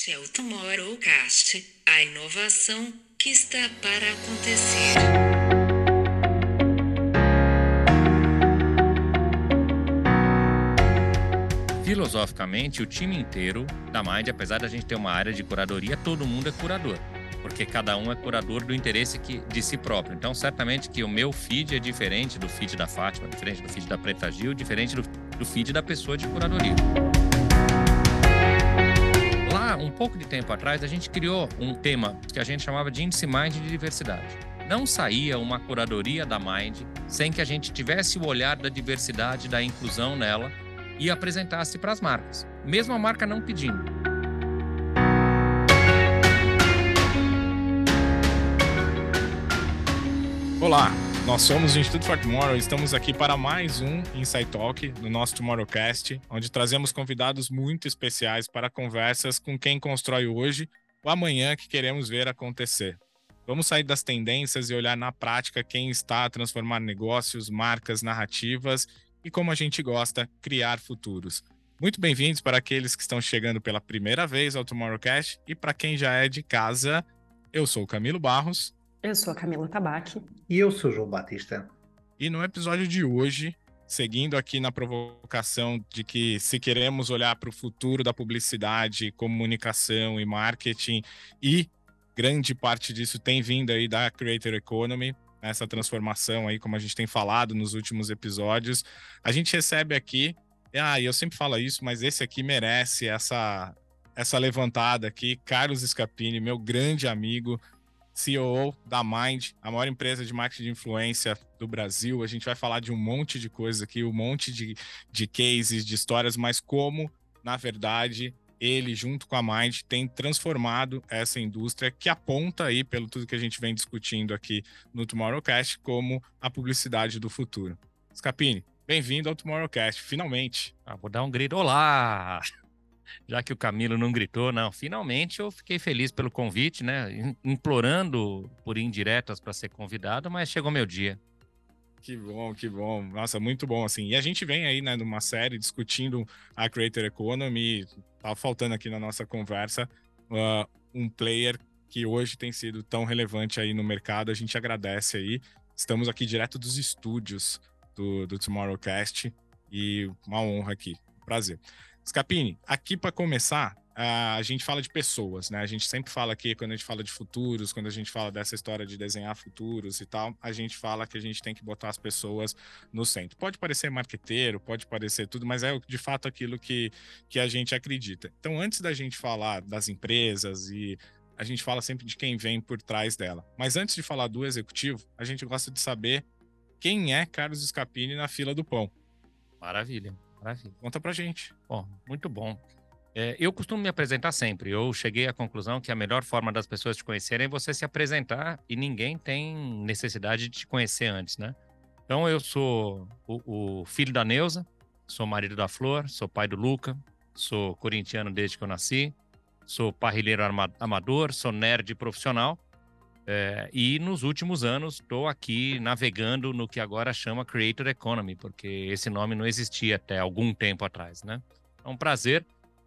Este é o Tomorrowcast, a inovação que está para acontecer. Filosoficamente, o time inteiro da Mind, apesar da gente ter uma área de curadoria, todo mundo é curador porque cada um é curador do interesse que, de si próprio. Então, certamente que o meu feed é diferente do feed da Fátima, diferente do feed da Preta Gil, diferente do, do feed da pessoa de curadoria. Um pouco de tempo atrás, a gente criou um tema que a gente chamava de índice Mind de diversidade. Não saía uma curadoria da Mind sem que a gente tivesse o olhar da diversidade, da inclusão nela e apresentasse para as marcas, mesmo a marca não pedindo. Olá, nós somos o Instituto for Tomorrow e estamos aqui para mais um Insight Talk no nosso Tomorrowcast, onde trazemos convidados muito especiais para conversas com quem constrói hoje o amanhã que queremos ver acontecer. Vamos sair das tendências e olhar na prática quem está a transformar negócios, marcas, narrativas e, como a gente gosta, criar futuros. Muito bem-vindos para aqueles que estão chegando pela primeira vez ao Tomorrowcast e para quem já é de casa. Eu sou o Camilo Barros eu sou a Camila Tabaque. E eu sou o João Batista. E no episódio de hoje, seguindo aqui na provocação de que se queremos olhar para o futuro da publicidade, comunicação e marketing, e grande parte disso tem vindo aí da Creator Economy, essa transformação aí, como a gente tem falado nos últimos episódios, a gente recebe aqui, ah, eu sempre falo isso, mas esse aqui merece essa essa levantada aqui, Carlos Scapini, meu grande amigo, CEO da Mind, a maior empresa de marketing de influência do Brasil. A gente vai falar de um monte de coisas aqui, um monte de, de cases, de histórias, mas como, na verdade, ele, junto com a Mind, tem transformado essa indústria que aponta aí, pelo tudo que a gente vem discutindo aqui no Tomorrowcast, como a publicidade do futuro. Scapini, bem-vindo ao Tomorrowcast, finalmente. Ah, vou dar um grito, olá! Já que o Camilo não gritou, não. Finalmente eu fiquei feliz pelo convite, né? Implorando por indiretas para ser convidado, mas chegou meu dia. Que bom, que bom. Nossa, muito bom, assim. E a gente vem aí, né, numa série discutindo a Creator Economy. Tá faltando aqui na nossa conversa uh, um player que hoje tem sido tão relevante aí no mercado. A gente agradece aí. Estamos aqui direto dos estúdios do, do Tomorrowcast e uma honra aqui. Prazer. Scapini, aqui para começar, a gente fala de pessoas, né? A gente sempre fala aqui, quando a gente fala de futuros, quando a gente fala dessa história de desenhar futuros e tal, a gente fala que a gente tem que botar as pessoas no centro. Pode parecer marqueteiro, pode parecer tudo, mas é de fato aquilo que, que a gente acredita. Então, antes da gente falar das empresas e a gente fala sempre de quem vem por trás dela. Mas antes de falar do executivo, a gente gosta de saber quem é Carlos Scapini na fila do pão. Maravilha. Maravilha. Conta pra gente. Bom, muito bom. É, eu costumo me apresentar sempre. Eu cheguei à conclusão que a melhor forma das pessoas te conhecerem é você se apresentar e ninguém tem necessidade de te conhecer antes, né? Então, eu sou o, o filho da Neuza, sou marido da Flor, sou pai do Luca, sou corintiano desde que eu nasci, sou parrilheiro amador, sou nerd profissional é, e nos últimos anos estou aqui navegando no que agora chama Creator Economy, porque esse nome não existia até algum tempo atrás, né? É um prazer.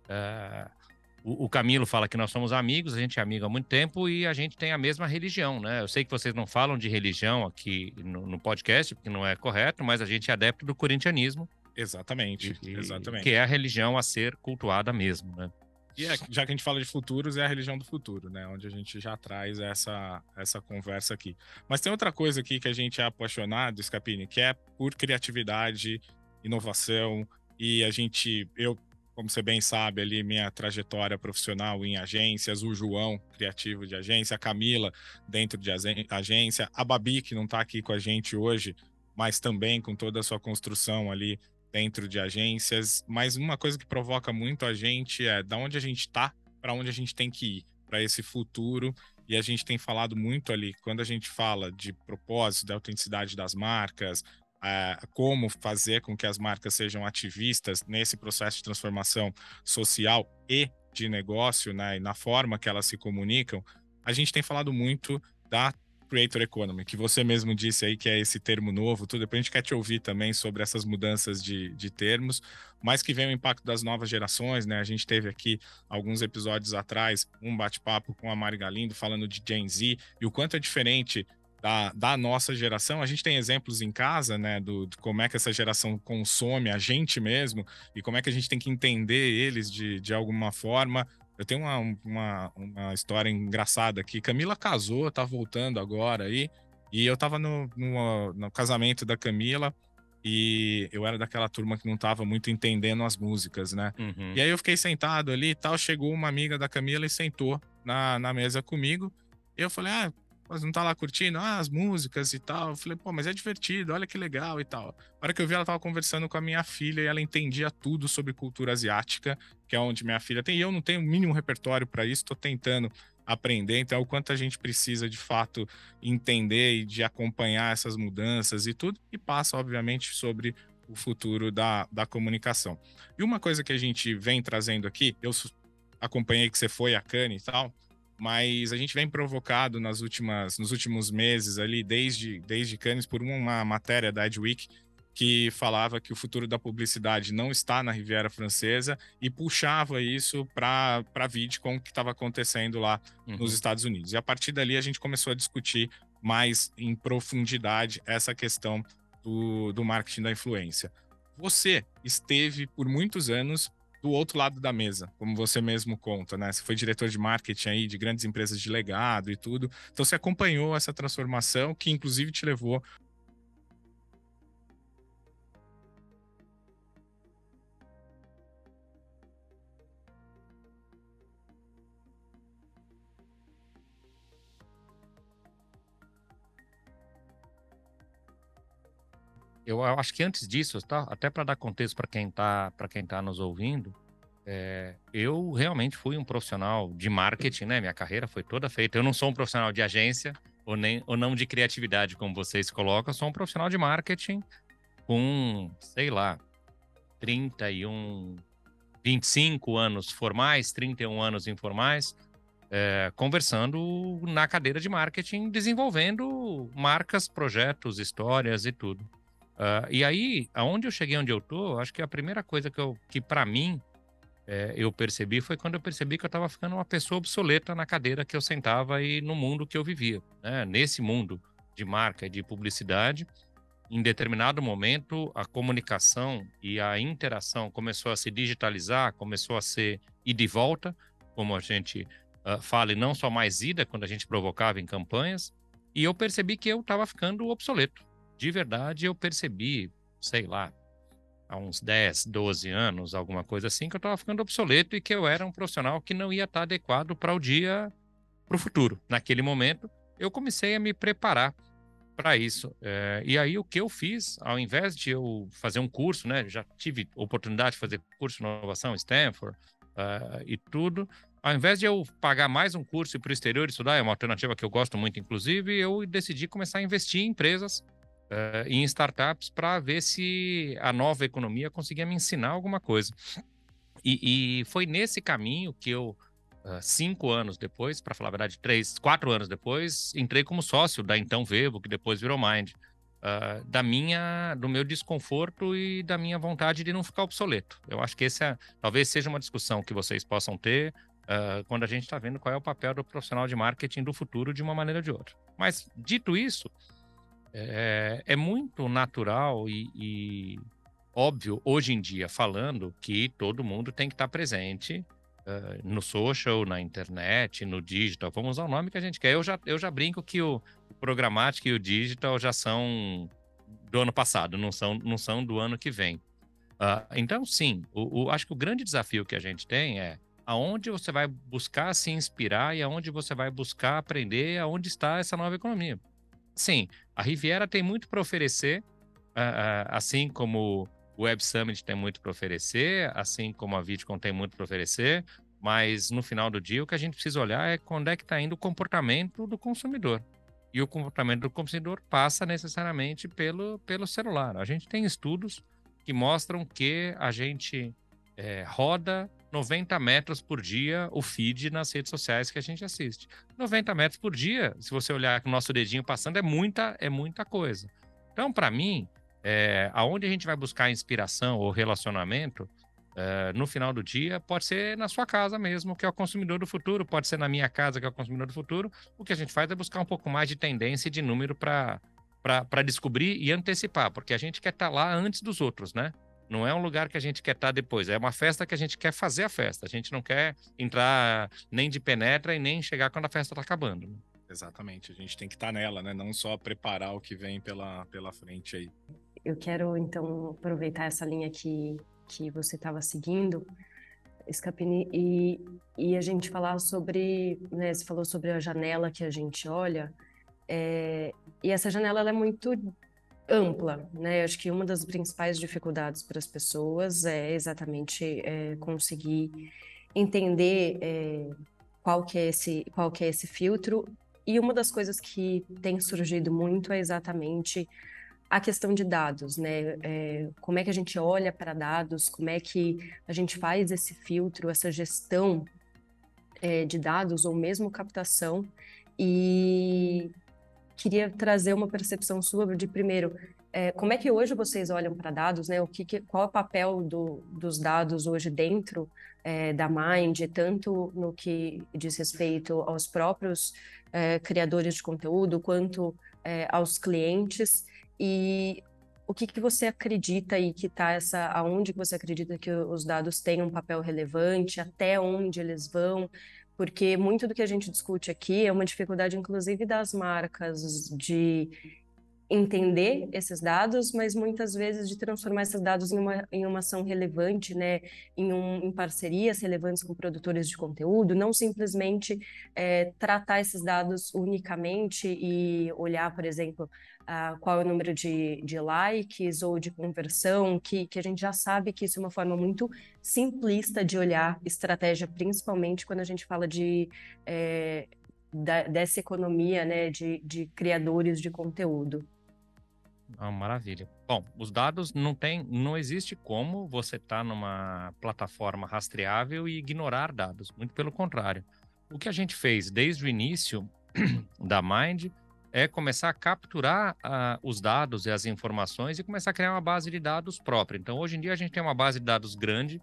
É, o, o, Camilo fala que nós somos amigos, a gente é amigo há muito tempo e a gente tem a mesma religião, né? Eu sei que vocês não falam de religião aqui no, no podcast, porque não é correto, mas a gente é adepto do corintianismo. Exatamente, e, exatamente. Que é a religião a ser cultuada mesmo, né? E é, já que a gente fala de futuros, é a religião do futuro, né? Onde a gente já traz essa, essa conversa aqui. Mas tem outra coisa aqui que a gente é apaixonado, Scapini, que é por criatividade, inovação. E a gente, eu, como você bem sabe, ali, minha trajetória profissional em agências, o João, criativo de agência, a Camila, dentro de agência, a Babi, que não está aqui com a gente hoje, mas também com toda a sua construção ali dentro de agências, mas uma coisa que provoca muito a gente é da onde a gente está para onde a gente tem que ir, para esse futuro. E a gente tem falado muito ali, quando a gente fala de propósito, da autenticidade das marcas, é, como fazer com que as marcas sejam ativistas nesse processo de transformação social e de negócio, né, e na forma que elas se comunicam, a gente tem falado muito da Creator Economy, que você mesmo disse aí que é esse termo novo, tudo. Depois a gente quer te ouvir também sobre essas mudanças de, de termos, mas que vem o impacto das novas gerações, né? A gente teve aqui alguns episódios atrás um bate-papo com a Mari Galindo falando de Gen Z e o quanto é diferente da, da, nossa geração. A gente tem exemplos em casa, né, do, de como é que essa geração consome a gente mesmo e como é que a gente tem que entender eles de, de alguma forma. Eu tenho uma, uma, uma história engraçada aqui. Camila casou, tá voltando agora aí. E eu tava no, no, no, casamento da Camila e eu era daquela turma que não tava muito entendendo as músicas, né? Uhum. E aí eu fiquei sentado ali e tal. Chegou uma amiga da Camila e sentou na, na mesa comigo. E eu falei, ah, mas não tá lá curtindo ah, as músicas e tal. Eu falei, pô, mas é divertido, olha que legal e tal. A hora que eu vi, ela tava conversando com a minha filha e ela entendia tudo sobre cultura asiática, que é onde minha filha tem. E eu não tenho o mínimo repertório para isso, tô tentando aprender. Então, o quanto a gente precisa de fato entender e de acompanhar essas mudanças e tudo, e passa, obviamente, sobre o futuro da, da comunicação. E uma coisa que a gente vem trazendo aqui, eu acompanhei que você foi a Cannes e tal, mas a gente vem provocado nas últimas, nos últimos meses ali, desde, desde Cannes, por uma matéria da Edweek que falava que o futuro da publicidade não está na Riviera Francesa e puxava isso para a VidCon que estava acontecendo lá uhum. nos Estados Unidos. E a partir dali a gente começou a discutir mais em profundidade essa questão do, do marketing da influência. Você esteve por muitos anos do outro lado da mesa, como você mesmo conta, né? Você foi diretor de marketing aí de grandes empresas de legado e tudo. Então você acompanhou essa transformação que inclusive te levou Eu acho que antes disso, tá? até para dar contexto para quem está para quem tá nos ouvindo, é, eu realmente fui um profissional de marketing, né? Minha carreira foi toda feita. Eu não sou um profissional de agência ou nem ou não de criatividade, como vocês colocam. Eu sou um profissional de marketing com, sei lá, 31, 25 anos formais, 31 anos informais, é, conversando na cadeira de marketing, desenvolvendo marcas, projetos, histórias e tudo. Uh, e aí, aonde eu cheguei onde eu tô, acho que a primeira coisa que, eu, que para mim é, eu percebi foi quando eu percebi que eu estava ficando uma pessoa obsoleta na cadeira que eu sentava e no mundo que eu vivia. Né? Nesse mundo de marca de publicidade, em determinado momento, a comunicação e a interação começou a se digitalizar, começou a ser ida e volta, como a gente uh, fala, e não só mais ida, quando a gente provocava em campanhas, e eu percebi que eu estava ficando obsoleto de verdade eu percebi, sei lá, há uns 10, 12 anos, alguma coisa assim, que eu estava ficando obsoleto e que eu era um profissional que não ia estar tá adequado para o dia, para o futuro. Naquele momento, eu comecei a me preparar para isso. É, e aí, o que eu fiz, ao invés de eu fazer um curso, né, já tive oportunidade de fazer curso de inovação, Stanford uh, e tudo, ao invés de eu pagar mais um curso e para o exterior estudar, é uma alternativa que eu gosto muito, inclusive, eu decidi começar a investir em empresas uh, em startups para ver se a nova economia conseguia me ensinar alguma coisa. E, e foi nesse caminho que eu, uh, cinco anos depois, para falar a verdade, três, quatro anos depois, entrei como sócio da então Vevo, que depois virou Mind. Uh, da minha, do meu desconforto e da minha vontade de não ficar obsoleto. Eu acho que esse é, talvez seja uma discussão que vocês possam ter uh, quando a gente está vendo qual é o papel do profissional de marketing do futuro de uma maneira ou de outra. Mas dito isso, é, é muito natural e, e, óbvio, hoje em dia, falando que todo mundo tem que estar presente uh, no social, na internet, no digital. Vamos usar o nome que a gente quer. Eu já, eu já brinco que o, programático e o digital já são do ano passado, não são, não são do ano que vem. Uh, então, sim, o, o, acho que o grande desafio que a gente tem é aonde você vai buscar se inspirar e aonde você vai buscar aprender aonde está essa nova economia. Sim, a Riviera tem muito para oferecer, assim como o Web Summit tem muito para oferecer, assim como a VidCon tem muito para oferecer, mas no final do dia o que a gente precisa olhar é quando é que está indo o comportamento do consumidor. E o comportamento do consumidor passa necessariamente pelo, pelo celular. A gente tem estudos que mostram que a gente é, roda 90 metros por dia o feed nas redes sociais que a gente assiste. 90 metros por dia, se você olhar com o nosso dedinho passando, é muita, é muita coisa. Então, para mim, é, aonde a gente vai buscar inspiração ou relacionamento, é, no final do dia, pode ser na sua casa mesmo, que é o consumidor do futuro, pode ser na minha casa, que é o consumidor do futuro. O que a gente faz é buscar um pouco mais de tendência e de número para descobrir e antecipar, porque a gente quer estar tá lá antes dos outros, né? Não é um lugar que a gente quer estar tá depois, é uma festa que a gente quer fazer a festa. A gente não quer entrar nem de penetra e nem chegar quando a festa está acabando. Né? Exatamente, a gente tem que estar tá nela, né? Não só preparar o que vem pela, pela frente aí. Eu quero então aproveitar essa linha que, que você estava seguindo, Scapini, e, e a gente falar sobre, né, você falou sobre a janela que a gente olha, é, e essa janela é muito ampla, né? Acho que uma das principais dificuldades para as pessoas é exatamente é, conseguir entender é, qual que é esse qual que é esse filtro e uma das coisas que tem surgido muito é exatamente a questão de dados, né? É, como é que a gente olha para dados, como é que a gente faz esse filtro, essa gestão de dados ou mesmo captação e queria trazer uma percepção sua de primeiro é, como é que hoje vocês olham para dados, né? O que, que, qual é o papel do, dos dados hoje dentro é, da Mind, tanto no que diz respeito aos próprios é, criadores de conteúdo, quanto é, aos clientes e o que, que você acredita e que está essa, aonde que você acredita que os dados têm um papel relevante, até onde eles vão, porque muito do que a gente discute aqui é uma dificuldade, inclusive, das marcas de entender esses dados, mas muitas vezes de transformar esses dados em uma, em uma ação relevante, né, em, um, em parcerias relevantes com produtores de conteúdo, não simplesmente é, tratar esses dados unicamente e olhar, por exemplo, qual é o número de, de likes ou de conversão, que, que a gente já sabe que isso é uma forma muito simplista de olhar estratégia, principalmente quando a gente fala de é, da, dessa economia né, de, de criadores de conteúdo. Ah, maravilha. Bom, os dados não tem, não existe como você estar tá numa plataforma rastreável e ignorar dados. Muito pelo contrário. O que a gente fez desde o início da Mind é começar a capturar uh, os dados e as informações e começar a criar uma base de dados própria. Então, hoje em dia, a gente tem uma base de dados grande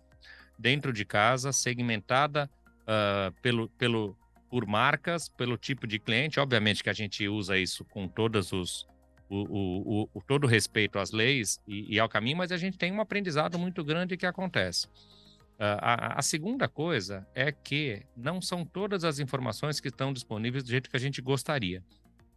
dentro de casa, segmentada uh, pelo, pelo, por marcas, pelo tipo de cliente. Obviamente que a gente usa isso com todos os, o, o, o, todo o respeito às leis e, e, ao caminho, mas a gente tem um aprendizado muito grande que acontece. Uh, a, a, segunda coisa é que não são todas as informações que estão disponíveis do jeito que a gente gostaria.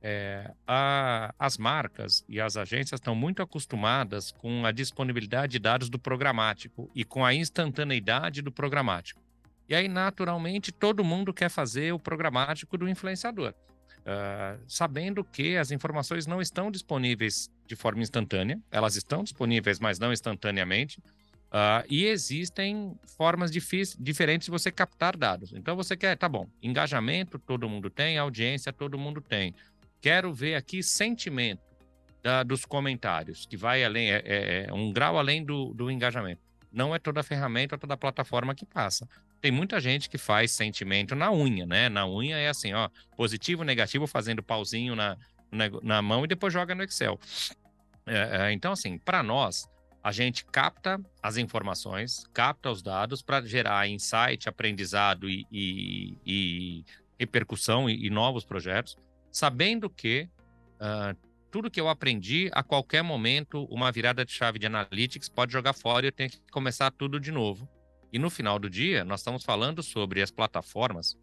É, a, as marcas e as agências estão muito acostumadas com a disponibilidade de dados do programático e com a instantaneidade do programático. E aí, naturalmente, todo mundo quer fazer o programático do influenciador uh, sabendo que as informações não estão disponíveis de forma instantânea, elas estão disponíveis, mas não instantaneamente. Uh, e existem formas diferentes de você captar dados. Então você quer, tá bom, engajamento todo mundo tem, audiência todo mundo tem. Quero ver aqui sentimento da, dos comentários, que vai além, é, é, é um grau além do, do engajamento. Não é toda ferramenta, toda plataforma que passa tem muita gente que faz sentimento na unha, né? Na unha é assim, ó, positivo, negativo, fazendo pauzinho na, na, na mão e depois joga no Excel. É, é, então, assim, para nós, a gente capta as informações, capta os dados para gerar insight, aprendizado e, e, e repercussão e, e, novos projetos, sabendo que uh, tudo que eu aprendi, a qualquer momento, uma virada de chave de analytics pode jogar fora e eu tenho que começar tudo de novo. E no final do dia, nós estamos falando sobre as plataformas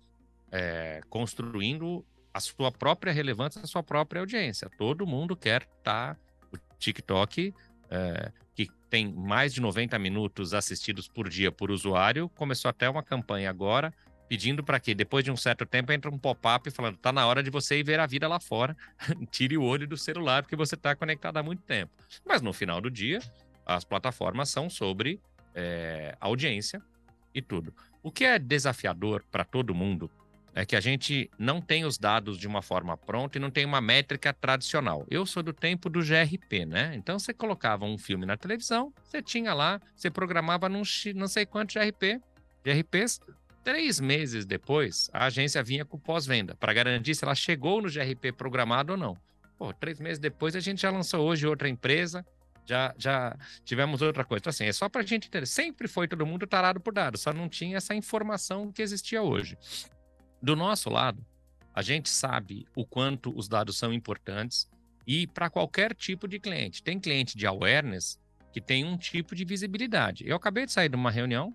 é, construindo a sua própria relevância, a sua própria audiência. Todo mundo quer estar. Tá, o TikTok, é, que tem mais de 90 minutos assistidos por dia por usuário, começou até uma campanha agora pedindo para que depois de um certo tempo entre um pop-up falando tá na hora de você ir ver a vida lá fora, tire o olho do celular porque você está conectado há muito tempo. Mas no final do dia, as plataformas são sobre é, audiência e tudo. O que é desafiador para todo mundo é que a gente não tem os dados de uma forma pronta e não tem uma métrica tradicional. Eu sou do tempo do GRP, né? Então você colocava um filme na televisão, você tinha lá, você programava num não sei quanto GRP, GRPs, três meses depois, a agência vinha com pós-venda, para garantir se ela chegou no GRP programado ou não. Pô, três meses depois, a gente já lançou hoje outra empresa, já, já tivemos outra coisa. Então, assim, é só para a gente entender. Sempre foi todo mundo tarado por dados, só não tinha essa informação que existia hoje. Do nosso lado, a gente sabe o quanto os dados são importantes e para qualquer tipo de cliente. Tem cliente de awareness que tem um tipo de visibilidade. Eu acabei de sair de uma reunião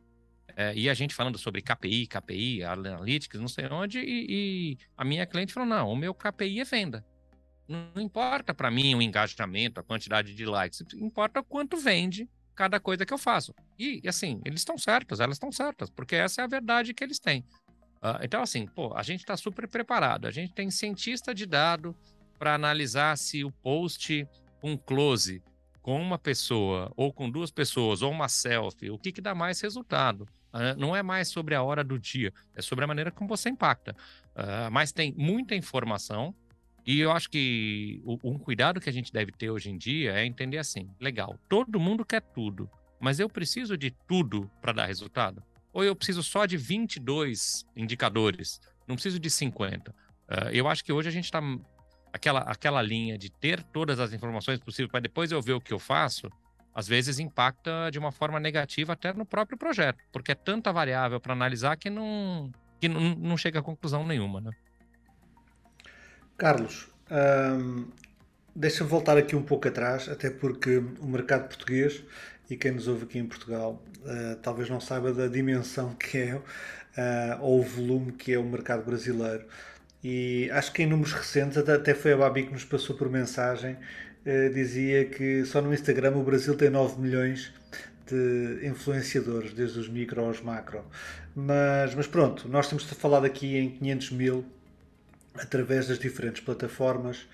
é, e a gente falando sobre KPI, KPI, Analytics, não sei onde, e, e a minha cliente falou: não, o meu KPI é venda. Não importa para mim o engajamento, a quantidade de likes, importa quanto vende cada coisa que eu faço. E, assim, eles estão certos, elas estão certas, porque essa é a verdade que eles têm. Uh, então, assim, pô, a gente está super preparado. A gente tem cientista de dado para analisar se o post com close com uma pessoa, ou com duas pessoas, ou uma selfie, o que, que dá mais resultado. Uh, não é mais sobre a hora do dia, é sobre a maneira como você impacta. Uh, mas tem muita informação, e eu acho que o, um cuidado que a gente deve ter hoje em dia é entender assim: legal, todo mundo quer tudo, mas eu preciso de tudo para dar resultado? Ou eu preciso só de 22 indicadores? Não preciso de 50. Uh, ah, eu acho que hoje a gente está aquela, aquela linha de ter todas as informações possíveis para depois eu ver o que eu faço, às vezes impacta de uma forma negativa até no próprio projeto, porque é tanta variável para analisar que não, que não, não chega a conclusão nenhuma, né? Carlos, hum, deixa-me voltar aqui um pouco atrás, até porque o mercado português e quem nos ouve aqui em Portugal uh, talvez não saiba da dimensão que é uh, ou o volume que é o mercado brasileiro. E acho que em números recentes, até foi a Babi que nos passou por mensagem, eh, dizia que só no Instagram o Brasil tem 9 milhões de influenciadores, desde os micro aos macro. Mas, mas pronto, nós temos falado aqui em 500 mil através das diferentes plataformas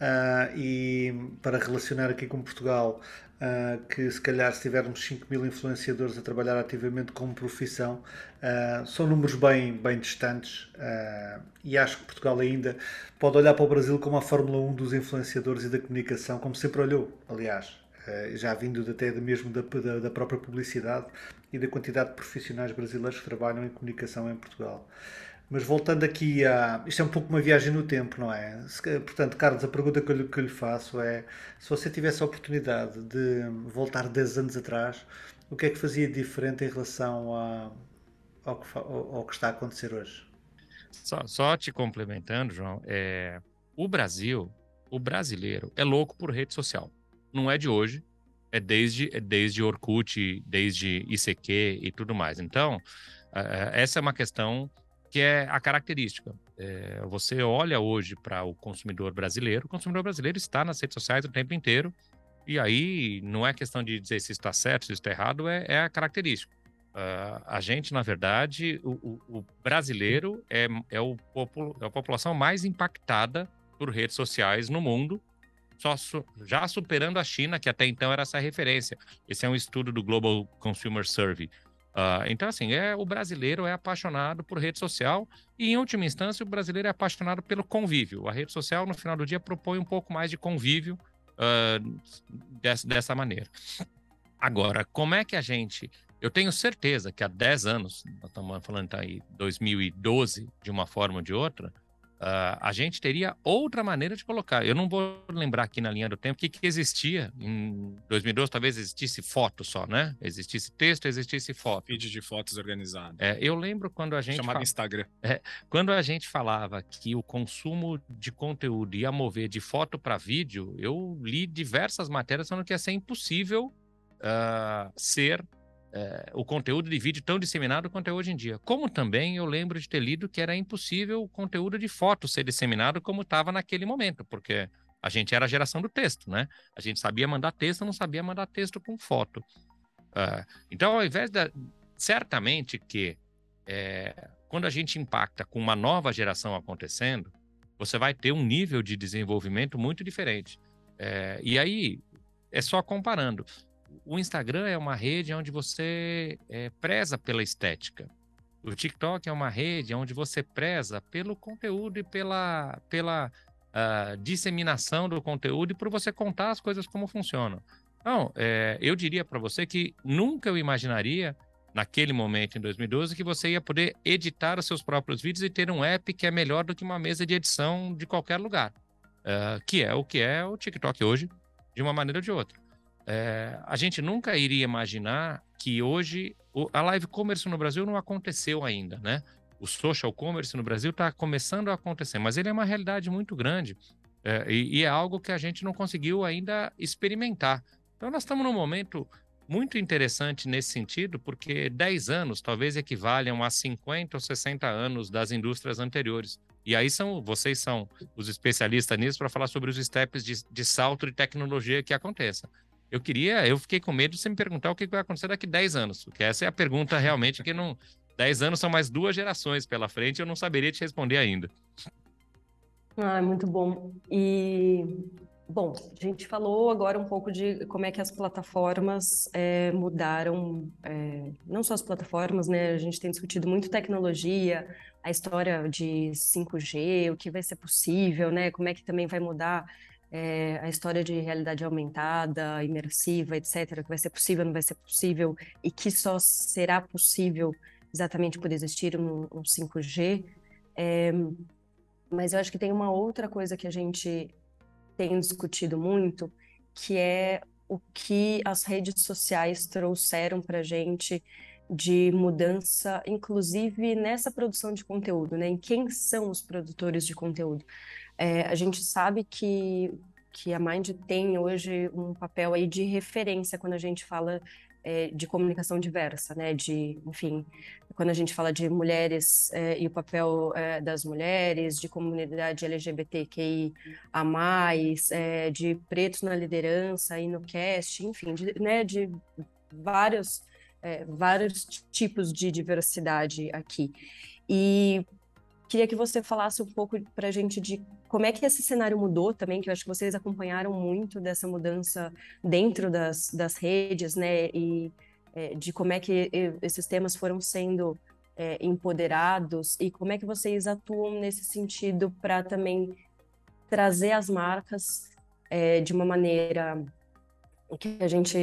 uh, e para relacionar aqui com Portugal, Uh, que se calhar se tivermos 5 mil influenciadores a trabalhar ativamente como profissão, uh, são números bem, bem distantes uh, e acho que Portugal ainda pode olhar para o Brasil como a Fórmula 1 dos influenciadores e da comunicação, como sempre olhou, aliás, já vindo até mesmo da, da, da, própria publicidade e da quantidade de profissionais brasileiros que trabalham em comunicação em Portugal. Mas voltando aqui a. Isto é um pouco uma viagem no tempo, não é? Portanto, Carlos, a pergunta que eu, lhe, que lhe faço é: se você tivesse a oportunidade de voltar 10 anos atrás, o que é que fazia diferente em relação a, ao, que, ao, ao que está a acontecer hoje? Só, só te complementando, João, é, o Brasil, o brasileiro, é louco por rede social. Não é de hoje, é desde, é desde Orkut, desde ICQ e tudo mais. Então, essa é uma questão que é a característica. É, você olha hoje para o consumidor brasileiro, o consumidor brasileiro está nas redes sociais o tempo inteiro, e aí não é questão de dizer se está certo, se está errado, é, é a característica. Uh, a gente, na verdade, o, o, o brasileiro é, é, o é a população mais impactada por redes sociais no mundo, só su já superando a China, que até então era essa referência. Esse é um estudo do Global Consumer Survey. Uh, então, assim, é, o brasileiro é apaixonado por rede social e, em última instância, o brasileiro é apaixonado pelo convívio. A rede social, no final do dia, propõe um pouco mais de convívio uh, dessa, dessa maneira. Agora, como é que a gente. Eu tenho certeza que há 10 anos, nós estamos falando aí 2012, de uma forma ou de outra, Uh, a gente teria outra maneira de colocar. Eu não vou lembrar aqui na linha do tempo o que, que existia em 2012, talvez existisse foto só, né? Existisse texto, existisse foto. Feed de fotos organizado. É, eu lembro quando a gente. Chamado fal... Instagram. É, quando a gente falava que o consumo de conteúdo ia mover de foto para vídeo, eu li diversas matérias falando que ia ser impossível uh, ser é, o conteúdo de vídeo tão disseminado quanto é hoje em dia. Como também eu lembro de ter lido que era impossível o conteúdo de foto ser disseminado como estava naquele momento, porque a gente era a geração do texto, né? A gente sabia mandar texto, não sabia mandar texto com foto. Uh, então, ao invés da. Certamente que é, quando a gente impacta com uma nova geração acontecendo, você vai ter um nível de desenvolvimento muito diferente. É, e aí, é só comparando o Instagram é uma rede onde você é, preza pela estética. O TikTok é uma rede onde você preza pelo conteúdo e pela, pela uh, disseminação do conteúdo e por você contar as coisas como funcionam. Então, é, eu diria para você que nunca eu imaginaria, naquele momento, em 2012, que você ia poder editar os seus próprios vídeos e ter um app que é melhor do que uma mesa de edição de qualquer lugar, uh, que é o que é o TikTok hoje, de uma maneira ou de outra. É, a gente nunca iria imaginar que hoje a live commerce no Brasil não aconteceu ainda, né? O social commerce no Brasil está começando a acontecer, mas ele é uma realidade muito grande é, e, e, é algo que a gente não conseguiu ainda experimentar. Então, nós estamos num momento muito interessante nesse sentido, porque 10 anos talvez equivalham a 50 ou 60 anos das indústrias anteriores. E aí são vocês são os especialistas nisso para falar sobre os steps de, de salto de tecnologia que aconteça. Eu queria, eu fiquei com medo de você me perguntar o que vai acontecer daqui 10 anos, porque essa é a pergunta realmente que não. 10 anos são mais duas gerações pela frente, eu não saberia te responder ainda. Ah, muito bom. E, bom, a gente falou agora um pouco de como é que as plataformas é, mudaram, é, não só as plataformas, né? A gente tem discutido muito tecnologia, a história de 5G, o que vai ser possível, né? Como é que também vai mudar é, a história de realidade aumentada, imersiva, etc., que vai ser possível, não vai ser possível, e que só será possível exatamente por existir um, um 5G. É, mas eu acho que tem uma outra coisa que a gente tem discutido muito, que é o que as redes sociais trouxeram para a gente de mudança, inclusive nessa produção de conteúdo, né? Em quem são os produtores de conteúdo. É, a gente sabe que, que a Mind tem hoje um papel aí de referência quando a gente fala é, de comunicação diversa, né? De, enfim, quando a gente fala de mulheres é, e o papel é, das mulheres, de comunidade LGBTQI a mais, é, de pretos na liderança e no cast, enfim, de, né? De vários é, vários tipos de diversidade aqui. E Queria que você falasse um pouco para a gente de como é que esse cenário mudou também, que eu acho que vocês acompanharam muito dessa mudança dentro das, das redes, né? E é, de como é que esses temas foram sendo é, empoderados e como é que vocês atuam nesse sentido para também trazer as marcas é, de uma maneira que a gente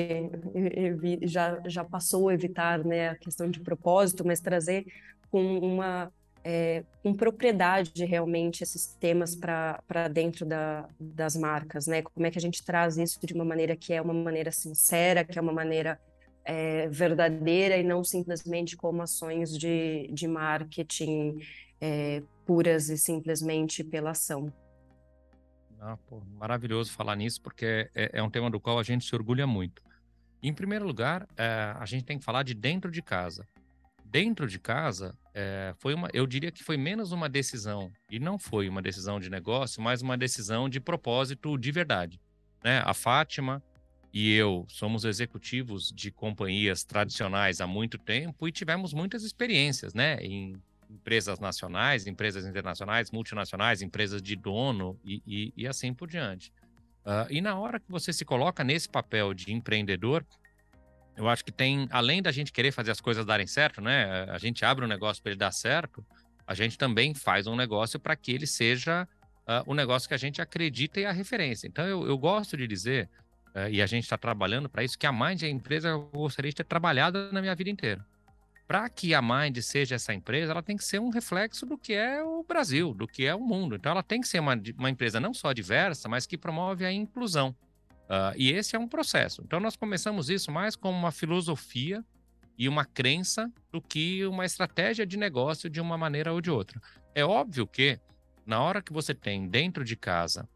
já, já passou a evitar né, a questão de propósito, mas trazer com uma é, com propriedade realmente esses temas para dentro da, das marcas, né? Como é que a gente traz isso de uma maneira que é uma maneira sincera, que é uma maneira é, verdadeira e não simplesmente como ações de, de marketing é, puras e simplesmente pela ação. Ah, pô, maravilhoso falar nisso, porque é, é, um tema do qual a gente se orgulha muito. Em primeiro lugar, é, a gente tem que falar de dentro de casa. Dentro de casa, é, foi uma, eu diria que foi menos uma decisão, e não foi uma decisão de negócio, mas uma decisão de propósito de verdade. Né? A Fátima e eu somos executivos de companhias tradicionais há muito tempo e tivemos muitas experiências né? em empresas nacionais, empresas internacionais, multinacionais, empresas de dono e, e, e assim por diante. Uh, e na hora que você se coloca nesse papel de empreendedor, eu acho que tem, além da gente querer fazer as coisas darem certo, né? A gente abre um negócio para ele dar certo, a gente também faz um negócio para que ele seja uh, o negócio que a gente acredita e a referência. Então, eu, eu gosto de dizer, uh, e a gente está trabalhando para isso, que a Mind é a empresa que eu gostaria de ter trabalhado na minha vida inteira. Para que a Mind seja essa empresa, ela tem que ser um reflexo do que é o Brasil, do que é o mundo. Então, ela tem que ser uma, uma empresa não só diversa, mas que promove a inclusão. Uh, e esse é um processo. Então, nós começamos isso mais como uma filosofia e uma crença do que uma estratégia de negócio de uma maneira ou de outra. É óbvio que, na hora que você tem dentro de casa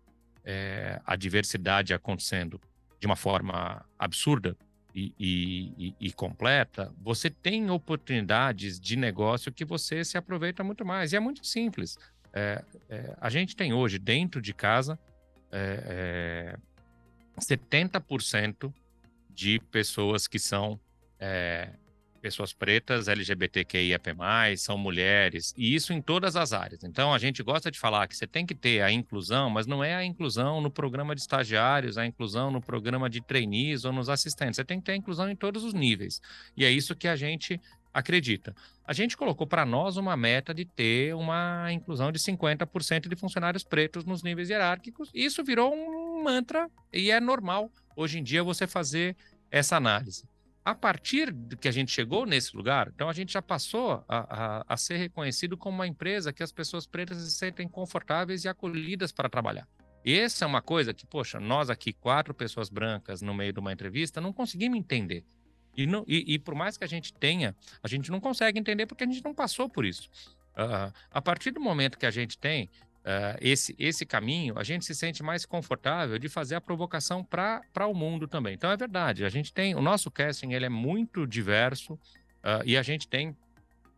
é, a diversidade acontecendo de uma forma absurda e, e, e, completa, você tem oportunidades de negócio que você se aproveita muito mais. E é muito simples. É, é, a gente tem hoje, dentro de casa, 70% de pessoas que são é, pessoas pretas, LGBTQIAP+, são mulheres, e isso em todas as áreas. Então, a gente gosta de falar que você tem que ter a inclusão, mas não é a inclusão no programa de estagiários, a inclusão no programa de trainees ou nos assistentes. Você tem que ter a inclusão em todos os níveis. E é isso que a gente acredita. A gente colocou para nós uma meta de ter uma inclusão de 50% de funcionários pretos nos níveis hierárquicos. Isso virou um mantra e é normal hoje em dia você fazer essa análise. a partir de que a gente chegou nesse lugar, então a gente já passou a, a, a ser reconhecido como uma empresa que as pessoas pretas se sentem confortáveis e acolhidas para trabalhar. Essa é uma coisa que, poxa, nós aqui, quatro pessoas brancas no meio de uma entrevista, não conseguimos entender. E, não, e, e por mais que a gente tenha, a gente não consegue entender porque a gente não passou por isso. Uh, a partir do momento que a gente tem uh, esse, esse caminho, a gente se sente mais confortável de fazer a provocação para o mundo também. Então é verdade, a gente tem, o nosso casting ele é muito diverso uh, e a gente tem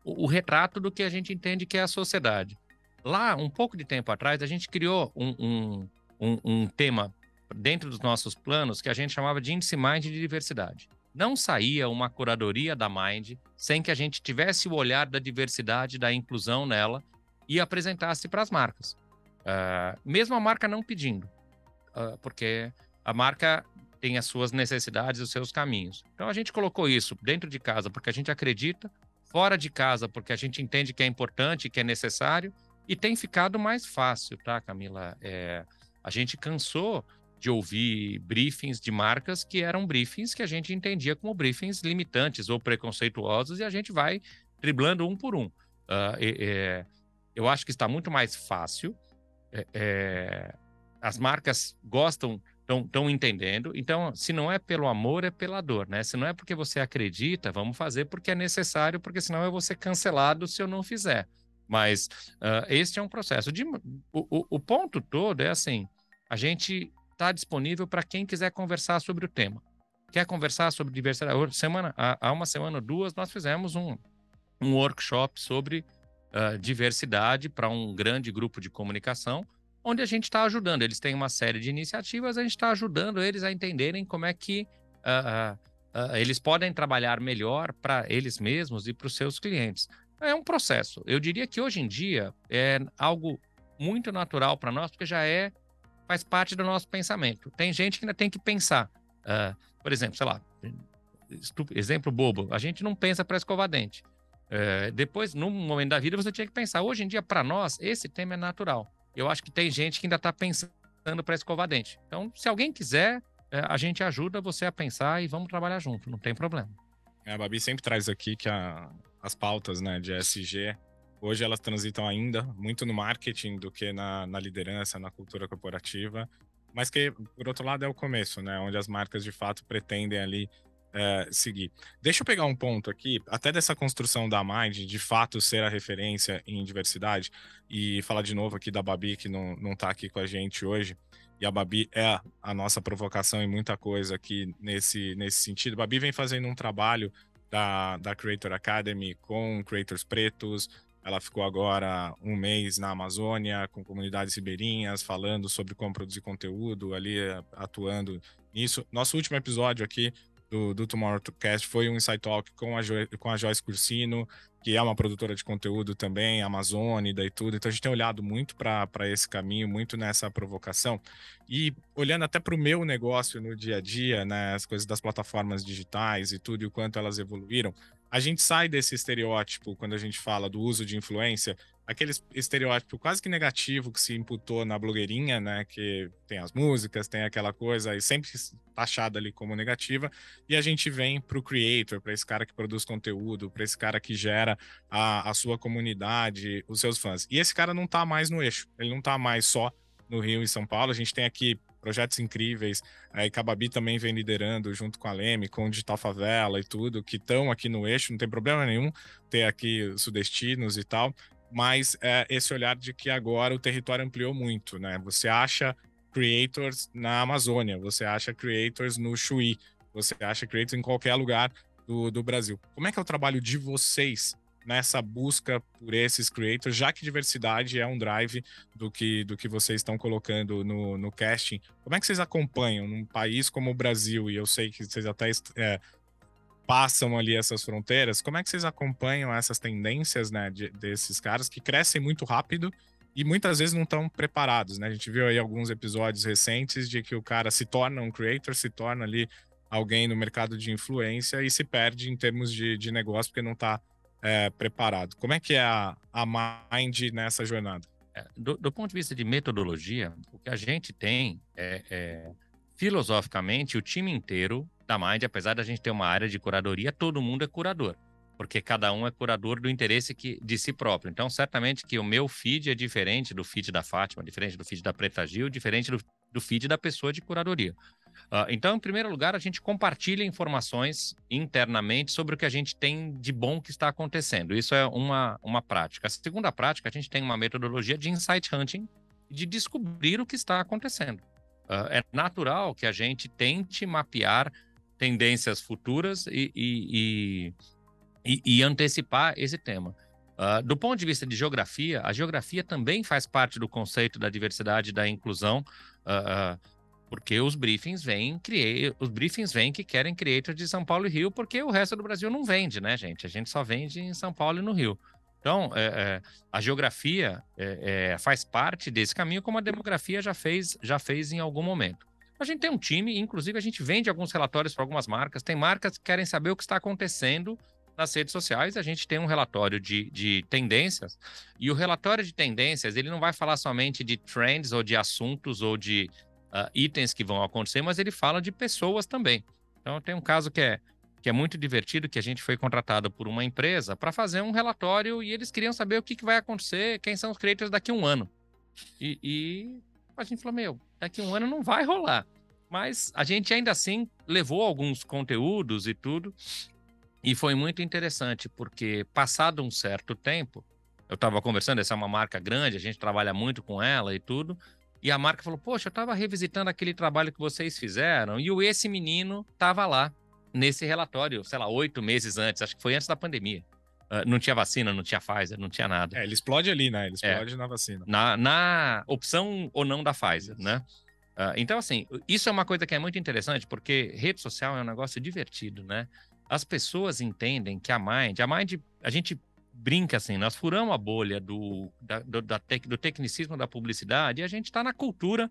o, o, retrato do que a gente entende que é a sociedade. Lá, um pouco de tempo atrás, a gente criou um, um, um, um tema dentro dos nossos planos que a gente chamava de índice Mind de diversidade. Não saía uma curadoria da Mind sem que a gente tivesse o olhar da diversidade, da inclusão nela e apresentasse para as marcas. Uh, mesmo a marca não pedindo, uh, porque a marca tem as suas necessidades, os seus caminhos. Então a gente colocou isso dentro de casa porque a gente acredita, fora de casa porque a gente entende que é importante, que é necessário e tem ficado mais fácil, tá, Camila? É, a gente cansou de ouvir briefings de marcas que eram briefings que a gente entendia como briefings limitantes ou preconceituosos e a gente vai driblando um por um. Uh, é, eu acho que está muito mais fácil. É, é, as marcas gostam, estão entendendo. Então, se não é pelo amor, é pela dor, né? Se não é porque você acredita, vamos fazer porque é necessário, porque senão eu vou ser cancelado se eu não fizer. Mas uh, este é um processo. De, o, o, o ponto todo é assim: a gente está disponível para quem quiser conversar sobre o tema. Quer conversar sobre diversidade? Semana, há uma semana ou duas, nós fizemos um, um workshop sobre uh, diversidade para um grande grupo de comunicação, onde a gente está ajudando. Eles têm uma série de iniciativas, a gente está ajudando eles a entenderem como é que uh, uh, eles podem trabalhar melhor para eles mesmos e para os seus clientes. É um processo. Eu diria que hoje em dia é algo muito natural para nós, porque já é faz parte do nosso pensamento. Tem gente que ainda tem que pensar. Uh, por exemplo, sei lá, exemplo bobo, a gente não pensa para escovar dente. Uh, depois, num momento da vida, você tinha que pensar. Hoje em dia, para nós, esse tema é natural. Eu acho que tem gente que ainda está pensando para escovar dente. Então, se alguém quiser, uh, a gente ajuda você a pensar e vamos trabalhar junto, não tem problema. É, a Babi sempre traz aqui que a, as pautas né, de SG Hoje elas transitam ainda muito no marketing do que na, na liderança, na cultura corporativa, mas que, por outro lado, é o começo, né? Onde as marcas de fato pretendem ali é, seguir. Deixa eu pegar um ponto aqui, até dessa construção da Mind, de fato ser a referência em diversidade, e falar de novo aqui da Babi, que não, não tá aqui com a gente hoje. E a Babi é a nossa provocação em muita coisa aqui nesse, nesse sentido. Babi vem fazendo um trabalho da, da Creator Academy com creators pretos, ela ficou agora um mês na Amazônia com comunidades ribeirinhas, falando sobre como produzir conteúdo, ali atuando nisso. Nosso último episódio aqui do, do Tomorrowcast foi um Insight Talk com a, jo, com a Joyce Cursino, que é uma produtora de conteúdo também, amazônida e tudo. Então a gente tem olhado muito para esse caminho, muito nessa provocação. E olhando até para o meu negócio no dia a dia, né, as coisas das plataformas digitais e tudo, e o quanto elas evoluíram, a gente sai desse estereótipo quando a gente fala do uso de influência, aquele estereótipo quase que negativo que se imputou na blogueirinha, né? Que tem as músicas, tem aquela coisa e sempre taxada ali como negativa, e a gente vem para o creator, para esse cara que produz conteúdo, para esse cara que gera a, a sua comunidade, os seus fãs. E esse cara não está mais no eixo, ele não está mais só no Rio e São Paulo. A gente tem aqui projetos incríveis. A Icababi também vem liderando junto com a Leme, com o Digital Favela e tudo, que estão aqui no eixo, não tem problema nenhum ter aqui sudestinos e tal, mas é esse olhar de que agora o território ampliou muito, né? Você acha creators na Amazônia, você acha creators no Chuí, você acha creators em qualquer lugar do, do Brasil. Como é que é o trabalho de vocês nessa busca por esses creators, já que diversidade é um drive do que, do que vocês estão colocando no, no casting. Como é que vocês acompanham num país como o Brasil, e eu sei que vocês até é, passam ali essas fronteiras, como é que vocês acompanham essas tendências né, de, desses caras que crescem muito rápido e muitas vezes não estão preparados, né? A gente viu aí alguns episódios recentes de que o cara se torna um creator, se torna ali alguém no mercado de influência e se perde em termos de, de negócio porque não está é, preparado. Como é que é a, a Mind nessa jornada? É, do, do, ponto de vista de metodologia, o que a gente tem é, é filosoficamente, o time inteiro da Mind, apesar da gente ter uma área de curadoria, todo mundo é curador, porque cada um é curador do interesse que, de si próprio. Então, certamente que o meu feed é diferente do feed da Fátima, diferente do feed da Preta Gil, diferente do, do feed da pessoa de curadoria. Uh, então, em primeiro lugar, a gente compartilha informações internamente sobre o que a gente tem de bom que está acontecendo. Isso é uma, uma prática. A segunda prática, a gente tem uma metodologia de insight hunting, de descobrir o que está acontecendo. Uh, é natural que a gente tente mapear tendências futuras e, e, e, e antecipar esse tema. Uh, do ponto de vista de geografia, a geografia também faz parte do conceito da diversidade e da inclusão, uh, porque os briefings vêm, os briefings vêm que querem creators de São Paulo e Rio, porque o resto do Brasil não vende, né, gente? A gente só vende em São Paulo e no Rio. Então, é, é, a geografia é, faz parte desse caminho, como a demografia já fez, já fez em algum momento. A gente tem um time, inclusive a gente vende alguns relatórios para algumas marcas. Tem marcas que querem saber o que está acontecendo nas redes sociais. A gente tem um relatório de, de tendências e o relatório de tendências ele não vai falar somente de trends ou de assuntos ou de uh, itens que vão acontecer, mas ele fala de pessoas também. Então tem um caso que é que é muito divertido, que a gente foi contratado por uma empresa para fazer um relatório e eles queriam saber o que, que vai acontecer, quem são os creators daqui a um ano. E, e a gente falou, meu, daqui a um ano não vai rolar. Mas a gente ainda assim levou alguns conteúdos e tudo. E foi muito interessante, porque passado um certo tempo, eu estava conversando, essa é uma marca grande, a gente trabalha muito com ela e tudo. E a marca falou: Poxa, eu estava revisitando aquele trabalho que vocês fizeram e o esse menino estava lá nesse relatório, sei lá, oito meses antes, acho que foi antes da pandemia. Uh, não tinha vacina, não tinha Pfizer, não tinha nada. É, ele explode ali, né? Ele é. explode é, na vacina. Na, na opção ou não da Pfizer, Isso. né? Uh, então, assim, isso é uma coisa que é muito interessante, porque rede social é um negócio divertido, né? As pessoas entendem que a Mind, a Mind, a gente brinca assim, nós furamos a bolha do, da, do, da tec, do tecnicismo da publicidade e a gente está na cultura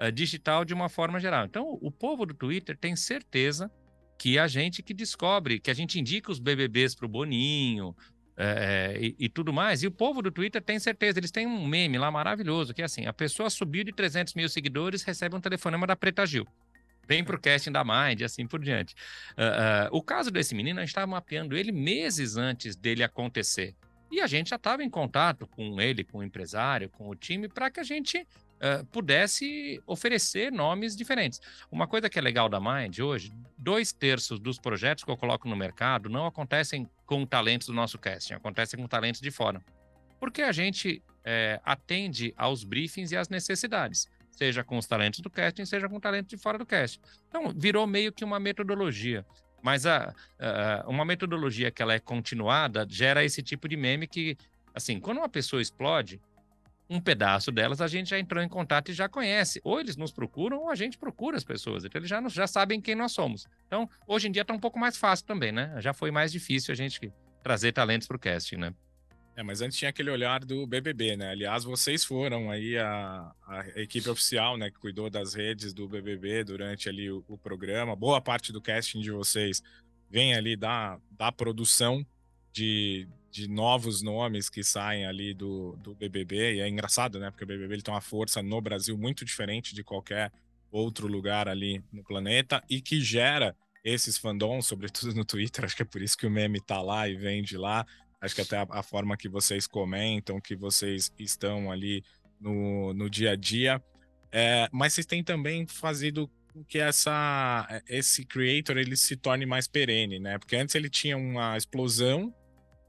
uh, digital de uma forma geral. Então, o povo do Twitter tem certeza que a gente que descobre, que a gente indica os BBBs para o Boninho, é, e, e, tudo mais. E o povo do Twitter tem certeza, eles têm um meme lá maravilhoso, que é assim, a pessoa subiu de 300 mil seguidores, recebe um telefonema da Preta Gil. Vem para o casting da Mind e assim por diante. Uh, uh, o caso desse menino, a gente estava mapeando ele meses antes dele acontecer. E a gente já estava em contato com ele, com o empresário, com o time, para que a gente uh, pudesse oferecer nomes diferentes. Uma coisa que é legal da Mind hoje, dois terços dos projetos que eu coloco no mercado não acontecem com talentos do nosso casting, acontecem com talentos de fora. Porque a gente é, atende aos briefings e às necessidades, seja com os talentos do casting, seja com talentos de fora do casting. Então, virou meio que uma metodologia. Mas a, a, uma metodologia que ela é continuada gera esse tipo de meme que, assim, quando uma pessoa explode, um pedaço delas a gente já entrou em contato e já conhece. Ou eles nos procuram ou a gente procura as pessoas. Então eles já, já sabem quem nós somos. Então, hoje em dia está um pouco mais fácil também, né? Já foi mais difícil a gente trazer talentos para o casting, né? É, mas antes tinha aquele olhar do BBB, né? Aliás, vocês foram aí a, a equipe oficial, né, que cuidou das redes do BBB durante ali o, o programa. Boa parte do casting de vocês vem ali da, da produção de, de novos nomes que saem ali do, do BBB, e é engraçado, né? Porque o BBB ele tem uma força no Brasil muito diferente de qualquer outro lugar ali no planeta e que gera esses fandoms, sobretudo no Twitter, acho que é por isso que o meme tá lá e vem de lá. Acho que até a, a forma que vocês comentam, que vocês estão ali no, no dia a dia. É, mas vocês têm também fazido com que essa, esse creator ele se torne mais perene, né? Porque antes ele tinha uma explosão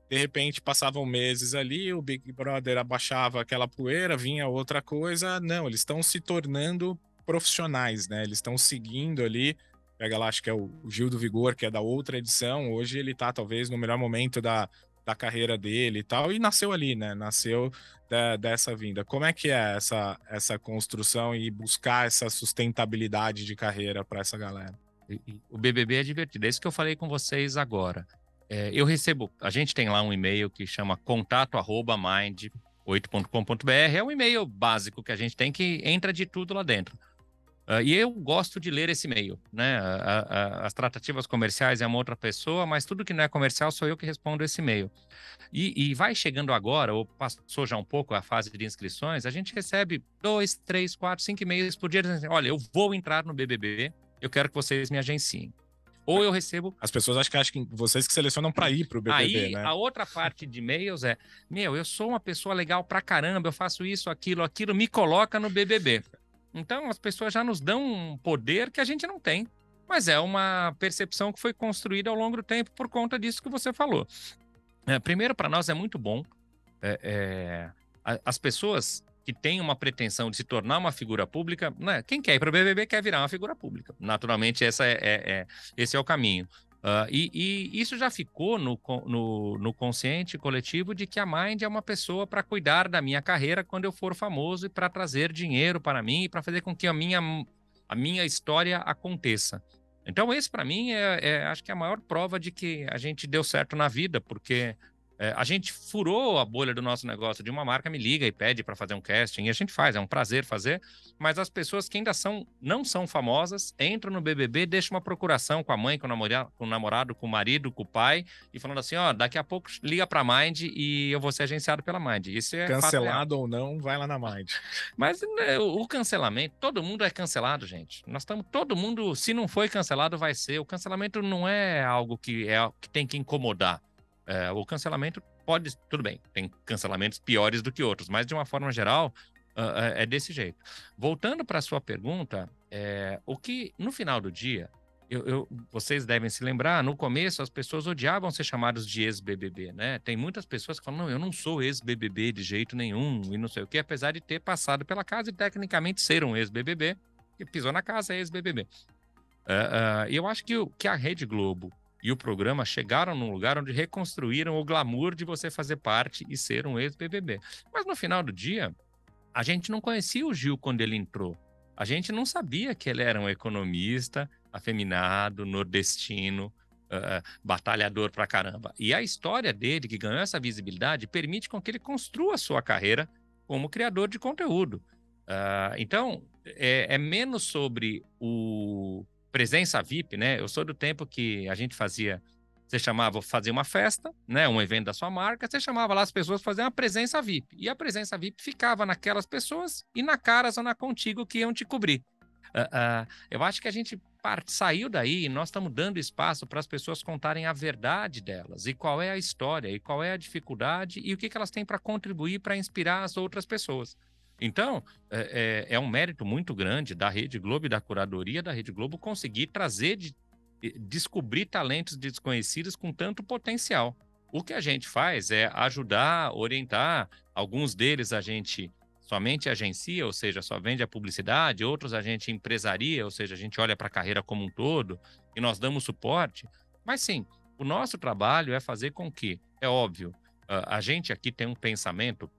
de repente passavam meses ali, o Big Brother abaixava aquela poeira, vinha outra coisa. Não, eles estão se tornando profissionais, né? Eles estão seguindo ali. Pega lá, acho que é o Gil do Vigor, que é da outra edição. Hoje ele tá talvez no melhor momento da, da carreira dele e tal, e nasceu ali, né? Nasceu da, dessa vinda. Como é que é essa, essa construção e buscar essa sustentabilidade de carreira para essa galera? O BBB é divertido, é isso que eu falei com vocês agora. É, eu recebo, a gente tem lá um e-mail que chama contato@mind8.com.br, é um e-mail básico que a gente tem que entra de tudo lá dentro. Uh, e eu gosto de ler esse e-mail, né? A, a, as tratativas comerciais é uma outra pessoa, mas tudo que não é comercial sou eu que respondo esse e-mail. E, e, vai chegando agora, ou passou já um pouco a fase de inscrições, a gente recebe dois, três, quatro, cinco e-mails por dia dizendo assim, olha, eu vou entrar no BBB, eu quero que vocês me agenciem. Ou eu recebo. As pessoas acham que acham que vocês que selecionam para ir pro BBB, Aí, né? a outra parte de e-mails é: meu, eu sou uma pessoa legal pra caramba, eu faço isso, aquilo, aquilo, me coloca no BBB. Então, as pessoas já nos dão um poder que a gente não tem. Mas é uma percepção que foi construída ao longo do tempo por conta disso que você falou. É, primeiro, para nós é muito bom. É, é, as pessoas que têm uma pretensão de se tornar uma figura pública, né? quem quer ir para o BBB quer virar uma figura pública. Naturalmente, essa é, é, é esse é o caminho. Uh, e, e, isso já ficou no, no, no, consciente coletivo de que a Mind é uma pessoa para cuidar da minha carreira quando eu for famoso e para trazer dinheiro para mim e para fazer com que a minha, a minha história aconteça. Então, esse para mim é, é, acho que é a maior prova de que a gente deu certo na vida, porque é, a gente furou a bolha do nosso negócio de uma marca me liga e pede para fazer um casting e a gente faz, é um prazer fazer. Mas as pessoas que ainda são não são famosas entram no BBB, deixam uma procuração com a mãe, com o, namorado, com o namorado, com o marido, com o pai e falando assim, ó, daqui a pouco liga para Mind e eu vou ser agenciado pela Mind. Isso é cancelado ou não, vai lá na Mind. Mas né, o cancelamento, todo mundo é cancelado, gente. Nós estamos todo mundo, se não foi cancelado, vai ser. O cancelamento não é algo que é que tem que incomodar. É, o cancelamento pode, tudo bem, tem cancelamentos piores do que outros, mas de uma forma geral uh, é desse jeito. Voltando para a sua pergunta, é, o que no final do dia, eu, eu, vocês devem se lembrar, no começo as pessoas odiavam ser chamados de ex-BBB, né? Tem muitas pessoas que falam, não, eu não sou ex-BBB de jeito nenhum e não sei o que, apesar de ter passado pela casa e tecnicamente ser um ex-BBB, que pisou na casa é ex-BBB. Uh, uh, eu acho que, que a Rede Globo e o programa chegaram num lugar onde reconstruíram o glamour de você fazer parte e ser um ex-BBB. Mas no final do dia, a gente não conhecia o Gil quando ele entrou. A gente não sabia que ele era um economista, afeminado, nordestino, uh, batalhador pra caramba. E a história dele, que ganhou essa visibilidade, permite com que ele construa a sua carreira como criador de conteúdo. Uh, então, é, é menos sobre o presença VIP, né? Eu sou do tempo que a gente fazia, você chamava fazer uma festa, né? Um evento da sua marca, você chamava lá as pessoas para fazer uma presença VIP. E a presença VIP ficava naquelas pessoas e na Caras ou na Contigo que iam te cobrir. Uh, uh, eu acho que a gente saiu daí e nós estamos dando espaço para as pessoas contarem a verdade delas e qual é a história e qual é a dificuldade e o que, que elas têm para contribuir para inspirar as outras pessoas. Então, é, é, é, um mérito muito grande da Rede Globo e da curadoria da Rede Globo conseguir trazer, de, descobrir talentos desconhecidos com tanto potencial. O que a gente faz é ajudar, orientar. Alguns deles a gente somente agencia, ou seja, só vende a publicidade, outros a gente empresaria, ou seja, a gente olha para a carreira como um todo e nós damos suporte. Mas sim, o nosso trabalho é fazer com que, é óbvio, a gente aqui tem um pensamento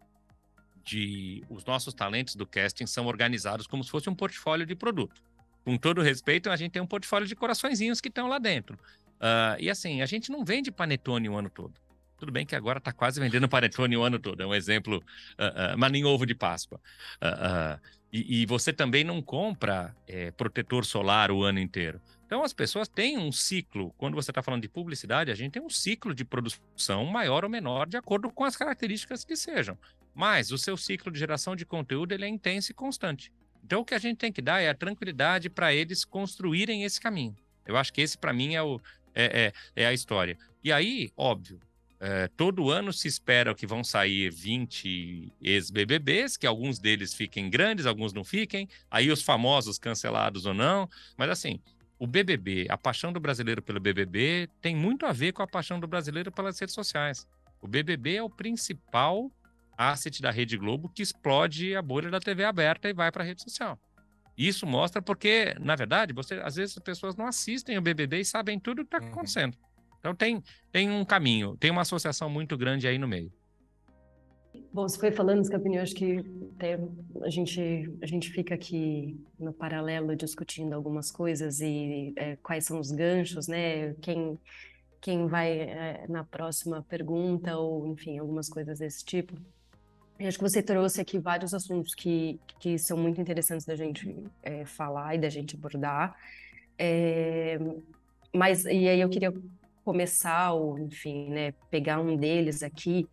de os nossos talentos do casting são organizados como se fosse um portfólio de produto. Com todo respeito, a gente tem um portfólio de coraçõezinhos que estão lá dentro. Uh, e assim, a gente não vende panetone o ano todo. Tudo bem que agora está quase vendendo panetone o ano todo. É um exemplo, uh, uh, mas nem ovo de Páscoa. Uh, e, e, você também não compra é, protetor solar o ano inteiro. Então, as pessoas têm um ciclo. Quando você está falando de publicidade, a gente tem um ciclo de produção maior ou menor, de acordo com as características que sejam. Mas o seu ciclo de geração de conteúdo ele é intenso e constante. Então, o que a gente tem que dar é a tranquilidade para eles construírem esse caminho. Eu acho que esse, para mim, é, o, é, é, é, a história. E aí, óbvio, é, todo ano se espera que vão sair 20 ex-BBBs, que alguns deles fiquem grandes, alguns não fiquem. Aí os famosos cancelados ou não. Mas assim, o BBB, a paixão do brasileiro pelo BBB, tem muito a ver com a paixão do brasileiro pelas redes sociais. O BBB é o principal asset da Rede Globo que explode a bolha da TV aberta e vai para a rede social. Isso mostra porque, na verdade, você, às vezes as pessoas não assistem o BBB e sabem tudo o que está uhum. acontecendo. Então tem, tem um caminho, tem uma associação muito grande aí no meio. Bom, você foi falando, Scapini, acho que a, gente, a gente fica aqui no paralelo discutindo algumas coisas e é, quais são os ganchos, né? Quem, quem vai é, na próxima pergunta ou, enfim, algumas coisas desse tipo. Eu acho que você trouxe aqui vários assuntos que, que são muito interessantes da gente é, falar e da gente abordar. É, mas, e aí eu queria começar, ou enfim, né, pegar um deles aqui,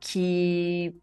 que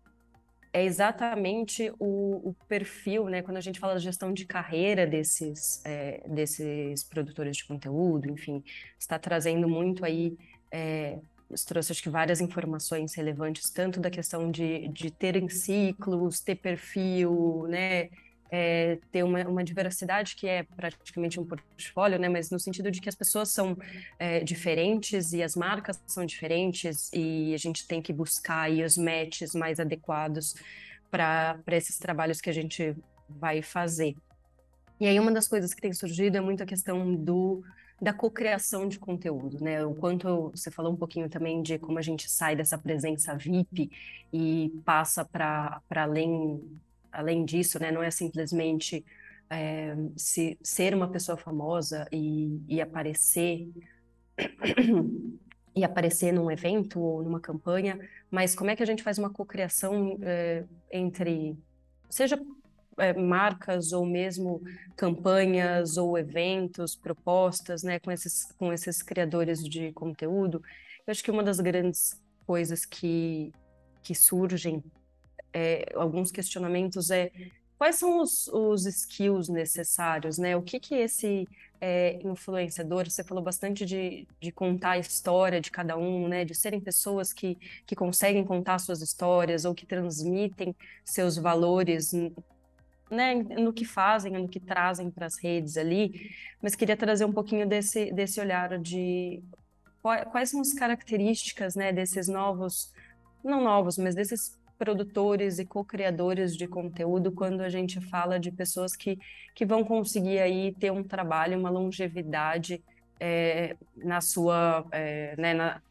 é exatamente o, o, perfil, né? Quando a gente fala da gestão de carreira desses, é, desses produtores de conteúdo, enfim, está trazendo muito aí. É, trouxe acho que várias informações relevantes, tanto da questão de, de terem ciclos, ter perfil, né? é, ter uma, uma, diversidade que é praticamente um portfólio, né? Mas no sentido de que as pessoas são é, diferentes e as marcas são diferentes e a gente tem que buscar os matches mais adequados para esses trabalhos que a gente vai fazer. E aí uma das coisas que tem surgido é muito a questão do da cocriação de conteúdo, né? O quanto você falou um pouquinho também de como a gente sai dessa presença VIP e passa para além além disso, né, não é simplesmente é, se, ser uma pessoa famosa e, e aparecer e aparecer num evento ou numa campanha, mas como é que a gente faz uma cocriação é, entre, seja é, marcas ou mesmo campanhas ou eventos, propostas, né, com esses, com esses criadores de conteúdo? Eu acho que uma das grandes coisas que, que surgem é, alguns questionamentos é quais são os, os skills necessários, né? O que que esse é, influenciador, você falou bastante de, de contar a história de cada um, né? De serem pessoas que, que conseguem contar suas histórias ou que transmitem seus valores né, no que fazem, no que trazem para as redes ali, mas queria trazer um pouquinho desse, desse olhar de quais são as características, né, desses novos, não novos, mas desses produtores e co-criadores de conteúdo quando a gente fala de pessoas que, que vão conseguir aí ter um trabalho, uma longevidade é, na sua, é, né, na,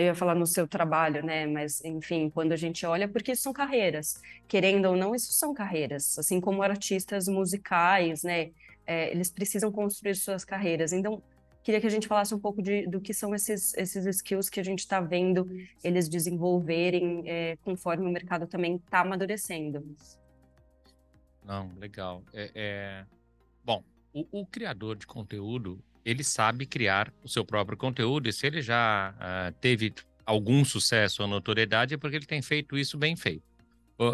eu ia falar no seu trabalho, né? Mas, enfim, quando a gente olha, porque isso são carreiras. Querendo ou não, isso são carreiras. Assim como artistas musicais, né? É, eles precisam construir suas carreiras. Então, queria que a gente falasse um pouco de, do que são esses, esses skills que a gente está vendo eles desenvolverem é, conforme o mercado também está amadurecendo. Não, legal. É, é... Bom, o, o, criador de conteúdo, ele sabe criar o seu próprio conteúdo e se ele já uh, teve algum sucesso ou notoriedade é porque ele tem feito isso bem feito.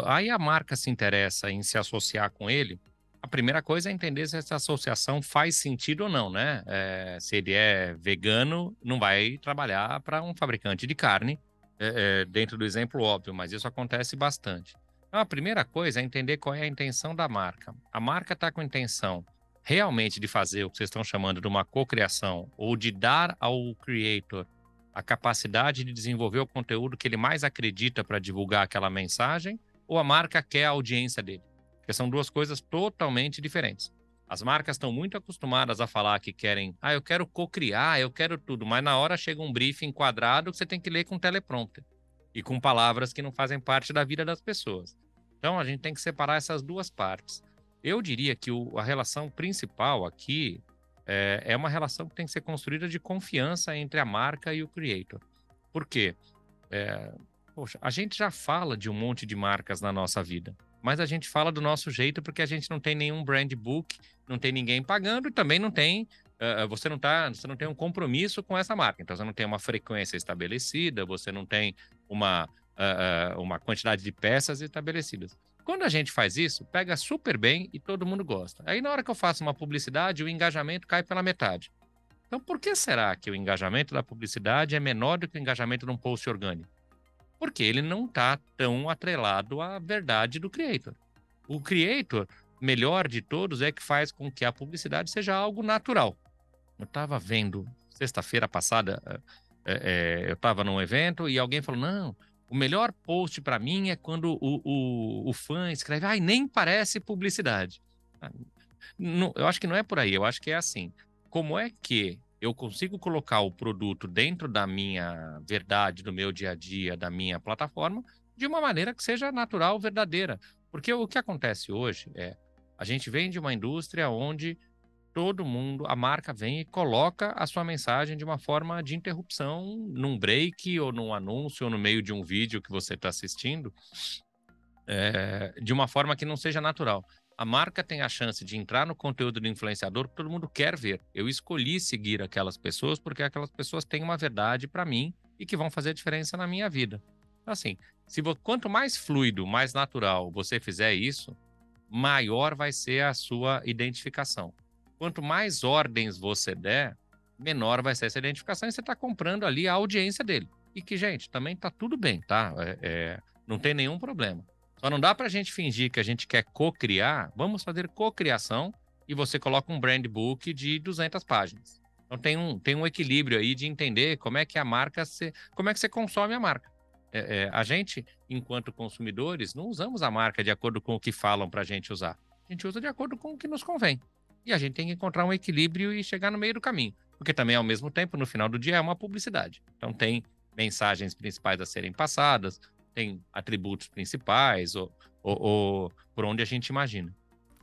Aí a marca se interessa em se associar com ele a primeira coisa é entender se essa associação faz sentido ou não, né? É, se ele é vegano, não vai trabalhar para um fabricante de carne, é, é, dentro do exemplo óbvio, mas isso acontece bastante. Então, a primeira coisa é entender qual é a intenção da marca. A marca está com intenção realmente de fazer o que vocês estão chamando de uma cocriação ou de dar ao creator a capacidade de desenvolver o conteúdo que ele mais acredita para divulgar aquela mensagem, ou a marca quer a audiência dele? Porque são duas coisas totalmente diferentes. As marcas estão muito acostumadas a falar que querem, ah, eu quero co-criar, eu quero tudo, mas na hora chega um briefing quadrado que você tem que ler com teleprompter e com palavras que não fazem parte da vida das pessoas. Então a gente tem que separar essas duas partes. Eu diria que o, a relação principal aqui é, é, uma relação que tem que ser construída de confiança entre a marca e o creator. Por quê? É, poxa, a gente já fala de um monte de marcas na nossa vida mas a gente fala do nosso jeito porque a gente não tem nenhum brand book, não tem ninguém pagando e também não tem Uh, você não tá, você não tem um compromisso com essa marca, então você não tem uma frequência estabelecida, você não tem uma, uh, uma quantidade de peças estabelecidas. Quando a gente faz isso, pega super bem e todo mundo gosta. Aí na hora que eu faço uma publicidade, o engajamento cai pela metade. Então por que será que o engajamento da publicidade é menor do que o engajamento de um post orgânico? porque ele não está tão atrelado à verdade do creator. O creator, melhor de todos, é que faz com que a publicidade seja algo natural. Eu estava vendo, sexta-feira passada, é, é, eu estava num evento e alguém falou: não, o melhor post para mim é quando o, o, o, fã escreve, ai, nem parece publicidade. Ah, não, eu acho que não é por aí, eu acho que é assim. Como é que eu consigo colocar o produto dentro da minha verdade, do meu dia a dia, da minha plataforma, de uma maneira que seja natural, verdadeira. Porque o que acontece hoje é a gente vem de uma indústria onde todo mundo, a marca vem e coloca a sua mensagem de uma forma de interrupção num break ou num anúncio ou no meio de um vídeo que você está assistindo, é, de uma forma que não seja natural a marca tem a chance de entrar no conteúdo do influenciador que todo mundo quer ver. Eu escolhi seguir aquelas pessoas porque aquelas pessoas têm uma verdade para mim e que vão fazer diferença na minha vida. Então, assim, se quanto mais fluido, mais natural você fizer isso, maior vai ser a sua identificação. Quanto mais ordens você der, menor vai ser essa identificação e você está comprando ali a audiência dele. E que, gente, também tá tudo bem, tá? É, é, não tem nenhum problema. Só não dá para a gente fingir que a gente quer co-criar. Vamos fazer co-criação e você coloca um brand book de 200 páginas. Então tem um, tem um equilíbrio aí de entender como é que a marca, se, como é que você consome a marca. É, é, a gente, enquanto consumidores, não usamos a marca de acordo com o que falam para a gente usar. A gente usa de acordo com o que nos convém. E a gente tem que encontrar um equilíbrio e chegar no meio do caminho. Porque também, ao mesmo tempo, no final do dia, é uma publicidade. Então tem mensagens principais a serem passadas, tem atributos principais, ou, ou, ou por onde a gente imagina.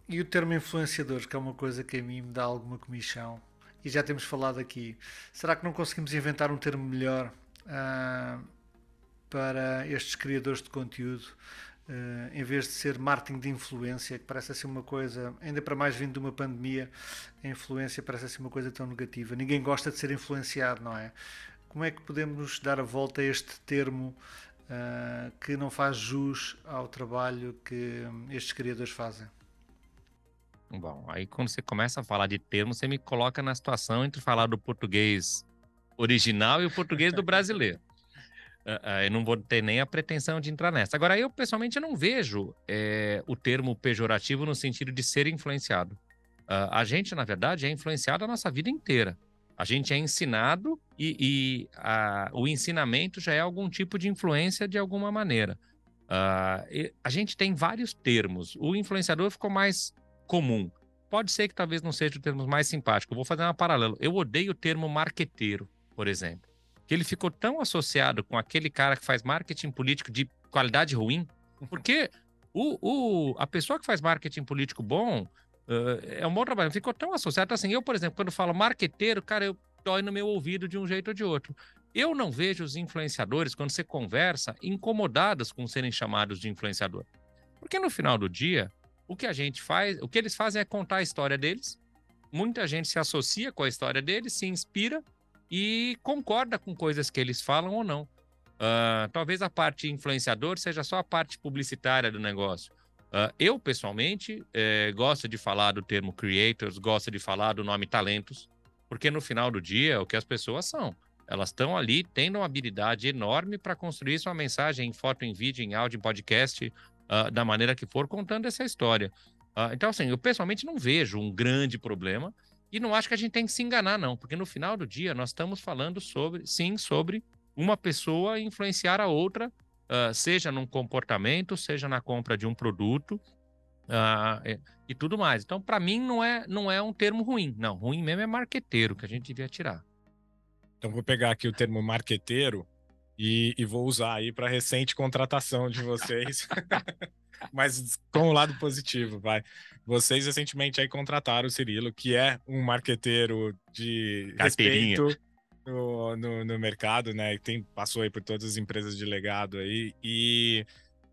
E o termo influenciadores, que é uma coisa que a mim me dá alguma comissão, e já temos falado aqui, será que não conseguimos inventar um termo melhor uh, para estes criadores de conteúdo? Uh, em vez de ser marketing de influência, que parece assim uma coisa, ainda para mais vindo de uma pandemia, a influência parece assim uma coisa tão negativa. Ninguém gosta de ser influenciado, não é? Como é que podemos dar a volta a este termo uh, que não faz jus ao trabalho que estes criadores fazem? Bom, aí quando você começa a falar de termos, você me coloca na situação entre falar do português original e o português do brasileiro. Uh, uh, eu não vou ter nem a pretensão de entrar nessa. Agora, eu pessoalmente não vejo é, o termo pejorativo no sentido de ser influenciado. Uh, a gente, na verdade, é influenciado a nossa vida inteira. A gente é ensinado e, e o ensinamento já é algum tipo de influência de alguma maneira. a gente tem vários termos. O influenciador ficou mais comum. Pode ser que talvez não seja o termo mais simpático. Eu vou fazer uma paralela. Eu odeio o termo marqueteiro, por exemplo. Que ele ficou tão associado com aquele cara que faz marketing político de qualidade ruim. Porque o, o, a pessoa que faz marketing político bom uh, é um bom trabalho. Ficou tão associado. Assim, eu, por exemplo, quando falo marqueteiro, cara, eu dói no meu ouvido de um jeito ou de outro. Eu não vejo os influenciadores, quando você conversa, incomodados com serem chamados de influenciador. Porque no final do dia, o que a gente faz, o que eles fazem é contar a história deles. Muita gente se associa com a história deles, se inspira e concorda com coisas que eles falam ou não. Uh, talvez a parte influenciador seja só a parte publicitária do negócio. Uh, eu, pessoalmente, eh, gosto de falar do termo creators, gosto de falar do nome talentos, porque no final do dia é o que as pessoas são. Elas estão ali tendo uma habilidade enorme para construir sua mensagem em foto, em vídeo, em áudio, em podcast, uh, da maneira que for, contando essa história. Então, assim, eu pessoalmente não vejo um grande problema e não acho que a gente tem que se enganar, não, porque no final do dia nós estamos falando sobre, sim, sobre uma pessoa influenciar a outra, uh, seja num comportamento, seja na compra de um produto. Uh, e tudo mais. Então, para mim, não é, não é um termo ruim. Não, ruim mesmo é marqueteiro, que a gente devia tirar. Então, vou pegar aqui o termo marqueteiro e, e vou usar aí para recente contratação de vocês. Mas com o lado positivo, vai. Vocês recentemente aí contrataram o Cirilo, que é um marqueteiro de respeito no, no, no, mercado, né? Tem, passou aí por todas as empresas de legado aí. E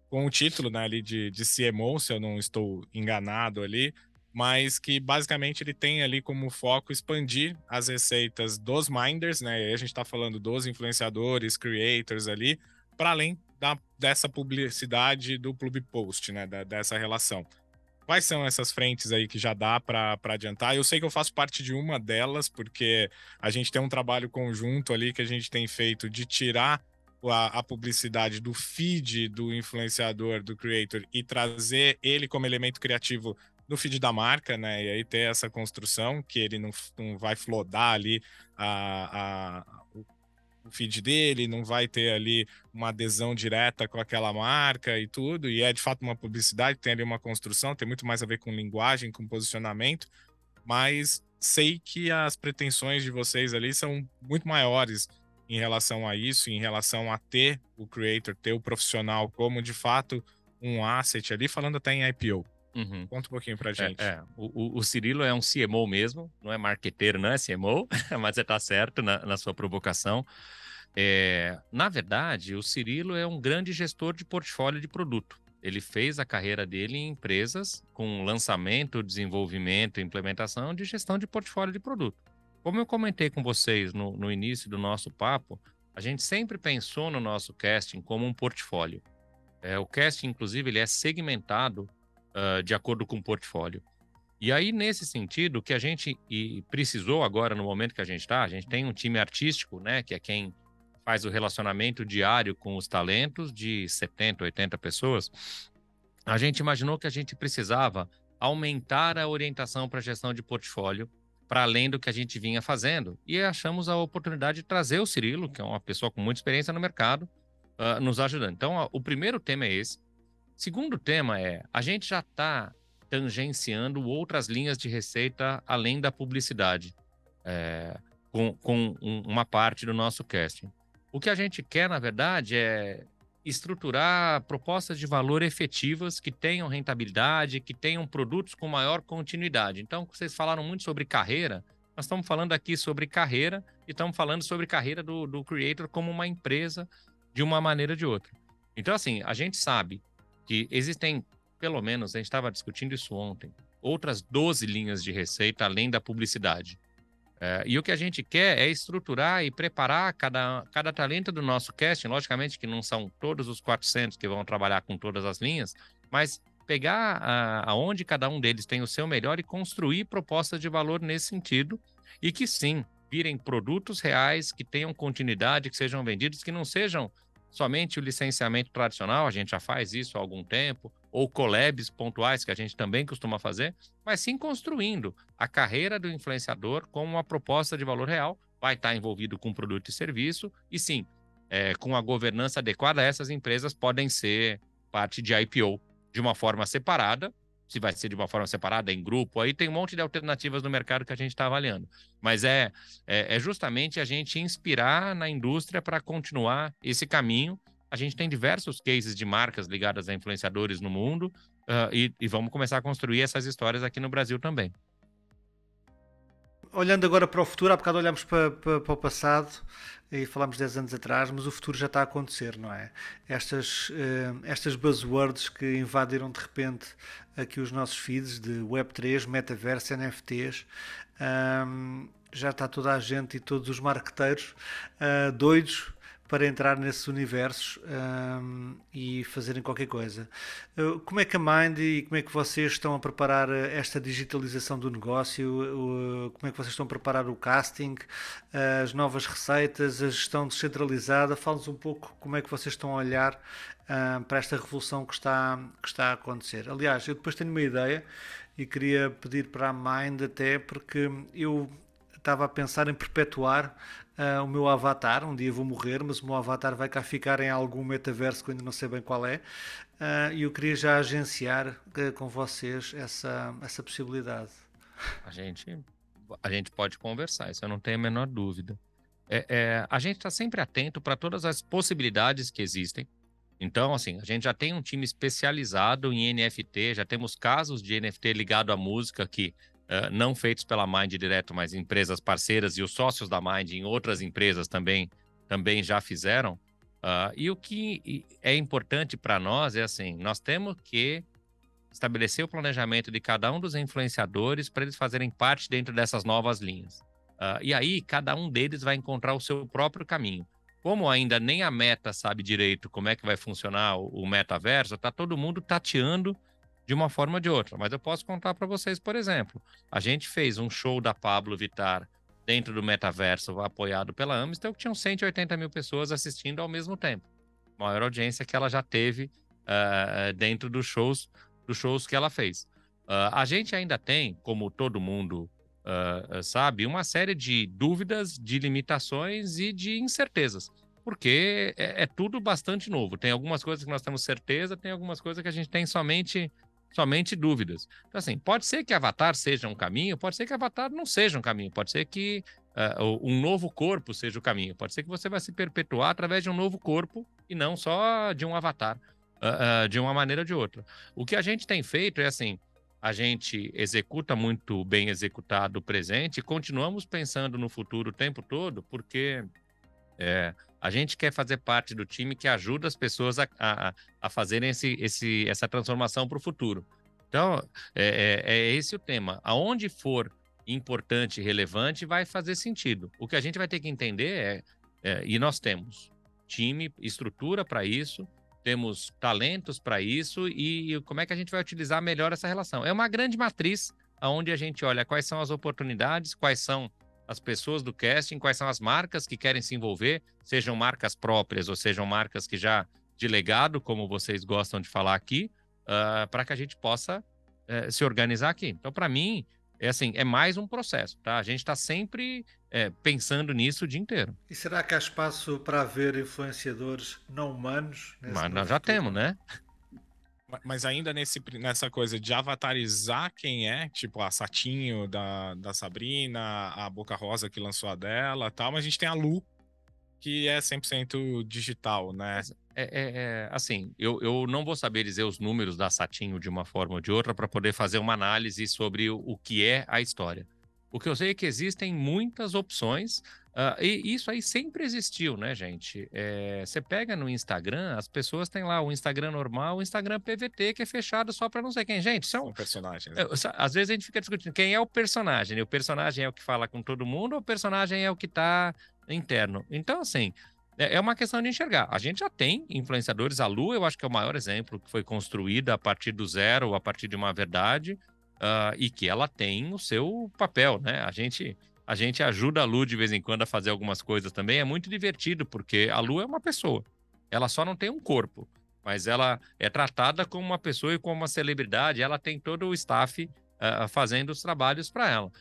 com o título né, ali de, de CMO, se eu não estou enganado ali, mas que basicamente ele tem ali como foco expandir as receitas dos minders, né? E aí a gente está falando dos influenciadores, creators ali, para além da, dessa publicidade do Clube Post, né? Da, dessa relação. Quais são essas frentes aí que já dá para adiantar? Eu sei que eu faço parte de uma delas, porque a gente tem um trabalho conjunto ali que a gente tem feito de tirar a, a, publicidade do feed do influenciador, do creator, e trazer ele como elemento criativo no feed da marca, né? E aí ter essa construção que ele não, não vai flodar ali a, a, o feed dele, não vai ter ali uma adesão direta com aquela marca e tudo. E é de fato uma publicidade, tem ali uma construção, tem muito mais a ver com linguagem, com posicionamento, mas sei que as pretensões de vocês ali são muito maiores em relação a isso, em relação a ter o creator, ter o profissional como de fato um asset ali, falando até em IPO. Uhum. Conta um pouquinho pra gente. É, é. O, o, Cirilo é um CMO mesmo, não é marqueteiro, não é CMO, mas você tá certo na, na sua provocação. É, na verdade, o Cirilo é um grande gestor de portfólio de produto. Ele fez a carreira dele em empresas com lançamento, desenvolvimento implementação de gestão de portfólio de produto. Como eu comentei com vocês no, no início do nosso papo, a gente sempre pensou no nosso casting como um portfólio. É, o casting, inclusive, ele é segmentado uh, de acordo com o portfólio. E aí, nesse sentido, que a gente precisou agora, no momento que a gente está, a gente tem um time artístico, né, que é quem faz o relacionamento diário com os talentos de 70, 80 pessoas. A gente imaginou que a gente precisava aumentar a orientação para a gestão de portfólio para além do que a gente vinha fazendo. E achamos a oportunidade de trazer o Cirilo, que é uma pessoa com muita experiência no mercado, uh, nos ajudando. Então, o primeiro tema é esse. Segundo tema é, a gente já está tangenciando outras linhas de receita além da publicidade, é, com, com um, uma parte do nosso casting. O que a gente quer, na verdade, é estruturar propostas de valor efetivas que tenham rentabilidade, que tenham produtos com maior continuidade. Então, vocês falaram muito sobre carreira, nós estamos falando aqui sobre carreira e estamos falando sobre carreira do, do creator como uma empresa de uma maneira ou de outra. Então, assim, a gente sabe que existem, pelo menos, a gente estava discutindo isso ontem, outras 12 linhas de receita além da publicidade. É, e o que a gente quer é estruturar e preparar cada, cada talento do nosso casting. Logicamente que não são todos os 400 que vão trabalhar com todas as linhas, mas pegar a, aonde cada um deles tem o seu melhor e construir propostas de valor nesse sentido. E que sim, virem produtos reais, que tenham continuidade, que sejam vendidos, que não sejam somente o licenciamento tradicional, a gente já faz isso há algum tempo, ou collabs pontuais, que a gente também costuma fazer, mas sim construindo a carreira do influenciador como uma proposta de valor real, vai estar envolvido com produto e serviço, e sim, é, com a governança adequada, essas empresas podem ser parte de IPO de uma forma separada, se vai ser de uma forma separada, em grupo, aí tem um monte de alternativas no mercado que a gente está avaliando. Mas é, é, é justamente a gente inspirar na indústria para continuar esse caminho a gente tem diversos cases de marcas ligadas a influenciadores no mundo uh, e, e vamos começar a construir essas histórias aqui no Brasil também. Olhando agora para o futuro, há bocado olhamos para, para, para o passado e falámos 10 anos atrás, mas o futuro já está a acontecer, não é? Estas, uh, estas buzzwords que invadiram de repente aqui os nossos feeds de Web3, metaverso, NFTs, um, já está toda a gente e todos os marqueteiros uh, doidos para entrar nesses universos um, e fazerem qualquer coisa. Uh, como é que a Mind e como é que vocês estão a preparar uh, esta digitalização do negócio? Uh, como é que vocês estão a preparar o casting, as novas receitas, a gestão descentralizada? Fala-nos um pouco como é que vocês estão a olhar uh, para esta revolução que está, que está a acontecer. Aliás, eu depois tenho uma ideia e queria pedir para a Mind até porque eu estava a pensar em perpetuar uh, o meu avatar. Um dia vou morrer, mas o meu avatar vai cá ficar em algum metaverso que eu ainda não sei bem qual é. Uh, e eu queria já agenciar uh, com vocês essa, essa possibilidade. A gente, a gente pode conversar, isso eu não tenho a menor dúvida. É, é, a gente está sempre atento para todas as possibilidades que existem. Então, assim, a gente já tem um time especializado em NFT, já temos casos de NFT ligado à música que não feitos pela Mind direto, mas empresas parceiras e os sócios da Mind em outras empresas também, também já fizeram. Uh, e o que é importante para nós é assim: nós temos que estabelecer o planejamento de cada um dos influenciadores para eles fazerem parte dentro dessas novas linhas. Uh, e aí, cada um deles vai encontrar o seu próprio caminho. Como ainda nem a meta sabe direito como é que vai funcionar o, o metaverso, está todo mundo tateando de uma forma ou de outra. Mas eu posso contar para vocês, por exemplo, a gente fez um show da Pablo Vitar dentro do metaverso apoiado pela Amistel, que tinham 180 mil pessoas assistindo ao mesmo tempo. Maior audiência que ela já teve uh, dentro dos shows, dos shows que ela fez. Uh, a gente ainda tem, como todo mundo uh, sabe, uma série de dúvidas, de limitações e de incertezas. Porque é, é tudo bastante novo. Tem algumas coisas que nós temos certeza, tem algumas coisas que a gente tem somente somente dúvidas. Então, assim, pode ser que Avatar seja um caminho, pode ser que Avatar não seja um caminho, pode ser que uh, um novo corpo seja o caminho, pode ser que você vai se perpetuar através de um novo corpo e não só de um Avatar, uh, uh, de uma maneira ou de outra. O que a gente tem feito é assim. A gente executa muito bem executado o presente e continuamos pensando no futuro o tempo todo, porque é, a gente quer fazer parte do time que ajuda as pessoas a, a, a fazerem esse, esse, essa transformação para o futuro. Então, é, é, é, esse o tema. Aonde for importante e relevante, vai fazer sentido. O que a gente vai ter que entender é É, e nós temos time, estrutura para isso, temos talentos para isso e como é que a gente vai utilizar melhor essa relação. É uma grande matriz onde a gente olha quais são as oportunidades, quais são as pessoas do casting, quais são as marcas que querem se envolver, sejam marcas próprias ou sejam marcas que já de legado, como vocês gostam de falar aqui, uh, para que a gente possa uh, se organizar aqui. Então, para mim, é assim, é mais um processo, tá? A gente está sempre é, pensando nisso o dia inteiro. E será que há espaço para haver influenciadores não humanos? Mas nós já temos, né? Mas ainda nesse, nessa coisa de avatarizar quem é, tipo a Satinho da, da Sabrina, a Boca Rosa que lançou a dela tal, mas a gente tem a Lu, que é 100% digital, né? É, é, é, assim, eu, eu não vou saber dizer os números da Satinho de uma forma ou de outra para poder fazer uma análise sobre o, o que é a história. O que eu sei é que existem muitas opções Uh, e isso aí sempre existiu, né, gente? É, você pega no Instagram, as pessoas têm lá o Instagram normal, o Instagram PVT, que é fechado só para não sei quem. Gente, são, são personagens. Né? Às vezes a gente fica discutindo quem é o personagem. E o personagem é o que fala com todo mundo ou o personagem é o que está interno? Então, assim, é, é uma questão de enxergar. A gente já tem influenciadores. A Lu, eu acho que é o maior exemplo que foi construída a partir do zero, a partir de uma verdade, uh, e que ela tem o seu papel, né? A gente a gente ajuda a Lu de vez em quando a fazer algumas coisas também. É muito divertido, porque a Lu é uma pessoa. Ela só não tem um corpo, mas ela é tratada como uma pessoa e como uma celebridade. Ela tem todo o staff uh, fazendo os trabalhos para ela.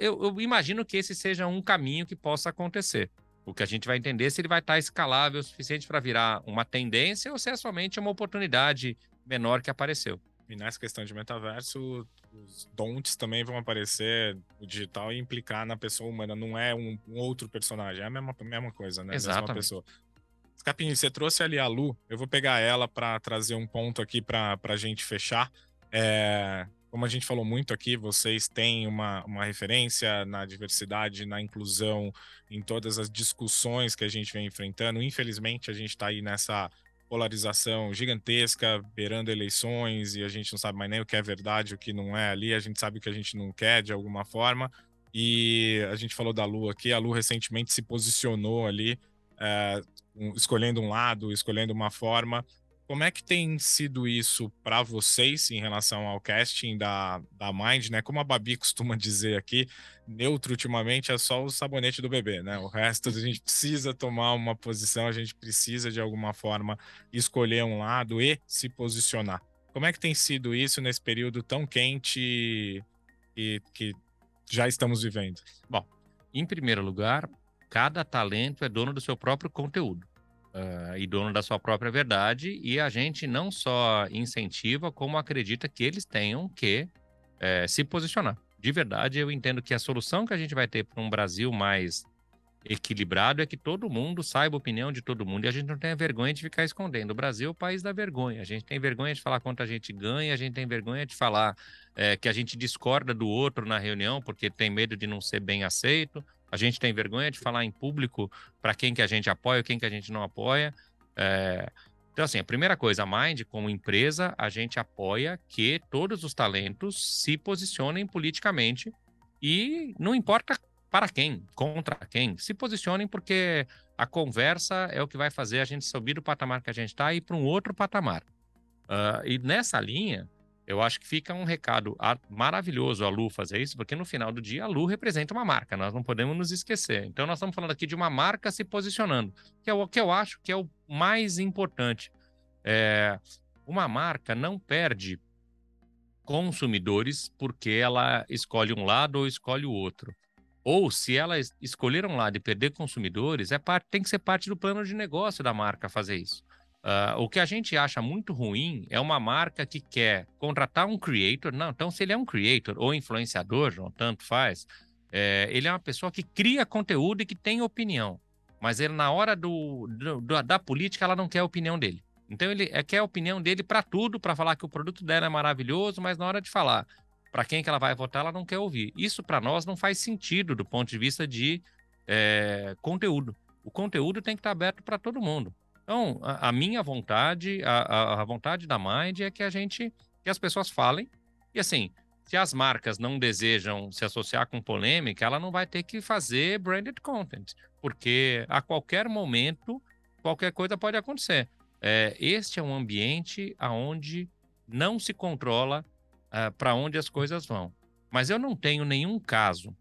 Eu, eu, imagino que esse seja um caminho que possa acontecer. O que a gente vai entender é se ele vai estar escalável o suficiente para virar uma tendência ou se é somente uma oportunidade menor que apareceu. E nessa questão de metaverso, os don'ts também vão aparecer no digital e implicar na pessoa humana. Não é um, um outro personagem, é a mesma, mesma coisa, né? Exatamente. Mesma pessoa. Scapini, você trouxe ali a Lu. Eu vou pegar ela para trazer um ponto aqui para a gente fechar. É, como a gente falou muito aqui, vocês têm uma, uma referência na diversidade, na inclusão, em todas as discussões que a gente vem enfrentando. Infelizmente, a gente está aí nessa polarização gigantesca, beirando eleições, e a gente não sabe mais nem o que é verdade, o que não é ali, a gente sabe o que a gente não quer de alguma forma. E a gente falou da Lu aqui, a Lu recentemente se posicionou ali, é, escolhendo um lado, escolhendo uma forma. Como é que tem sido isso para vocês em relação ao casting da, da Mind, né? Como a Babi costuma dizer aqui, neutro ultimamente é só o sabonete do bebê, né? O resto a gente precisa tomar uma posição, a gente precisa de alguma forma escolher um lado e se posicionar. Como é que tem sido isso nesse período tão quente e que já estamos vivendo? Bom, em primeiro lugar, cada talento é dono do seu próprio conteúdo uh, e dono da sua própria verdade, e a gente não só incentiva, como acredita que eles tenham que é, se posicionar. De verdade, eu entendo que a solução que a gente vai ter para um Brasil mais equilibrado é que todo mundo saiba a opinião de todo mundo e a gente não tenha vergonha de ficar escondendo. O Brasil é o país da vergonha. A gente tem vergonha de falar quanto a gente ganha, a gente tem vergonha de falar é, que a gente discorda do outro na reunião porque tem medo de não ser bem aceito. A gente tem vergonha de falar em público para quem que a gente apoia, quem que a gente não apoia. É... Então, assim, a primeira coisa, a Mind, como empresa, a gente apoia que todos os talentos se posicionem politicamente e não importa para quem, contra quem, se posicionem porque a conversa é o que vai fazer a gente subir do patamar que a gente está e para um outro patamar. Uh, e nessa linha, eu acho que fica um recado maravilhoso a Lu fazer isso, porque no final do dia a Lu representa uma marca, nós não podemos nos esquecer. Então nós estamos falando aqui de uma marca se posicionando, que é o que eu acho que é o mais importante. É, uma marca não perde consumidores porque ela escolhe um lado ou escolhe o outro. Ou se ela escolher um lado e perder consumidores, é parte, tem que ser parte do plano de negócio da marca fazer isso. Uh, o que a gente acha muito ruim é uma marca que quer contratar um creator. Não, então, se ele é um creator ou influenciador, não tanto faz, é, ele é uma pessoa que cria conteúdo e que tem opinião. Mas ele, na hora do, do da política, ela não quer a opinião dele. Então, ele é, quer a opinião dele para tudo, para falar que o produto dela é maravilhoso, mas na hora de falar para quem que ela vai votar, ela não quer ouvir. Isso, para nós, não faz sentido do ponto de vista de é, conteúdo. O conteúdo tem que estar aberto para todo mundo. Então, a, a minha vontade, a, a, vontade da Mind é que a gente, que as pessoas falem. E assim, se as marcas não desejam se associar com polêmica, ela não vai ter que fazer branded content, porque a qualquer momento qualquer coisa pode acontecer. É, este é um ambiente aonde não se controla uh, para onde as coisas vão. Mas eu não tenho nenhum caso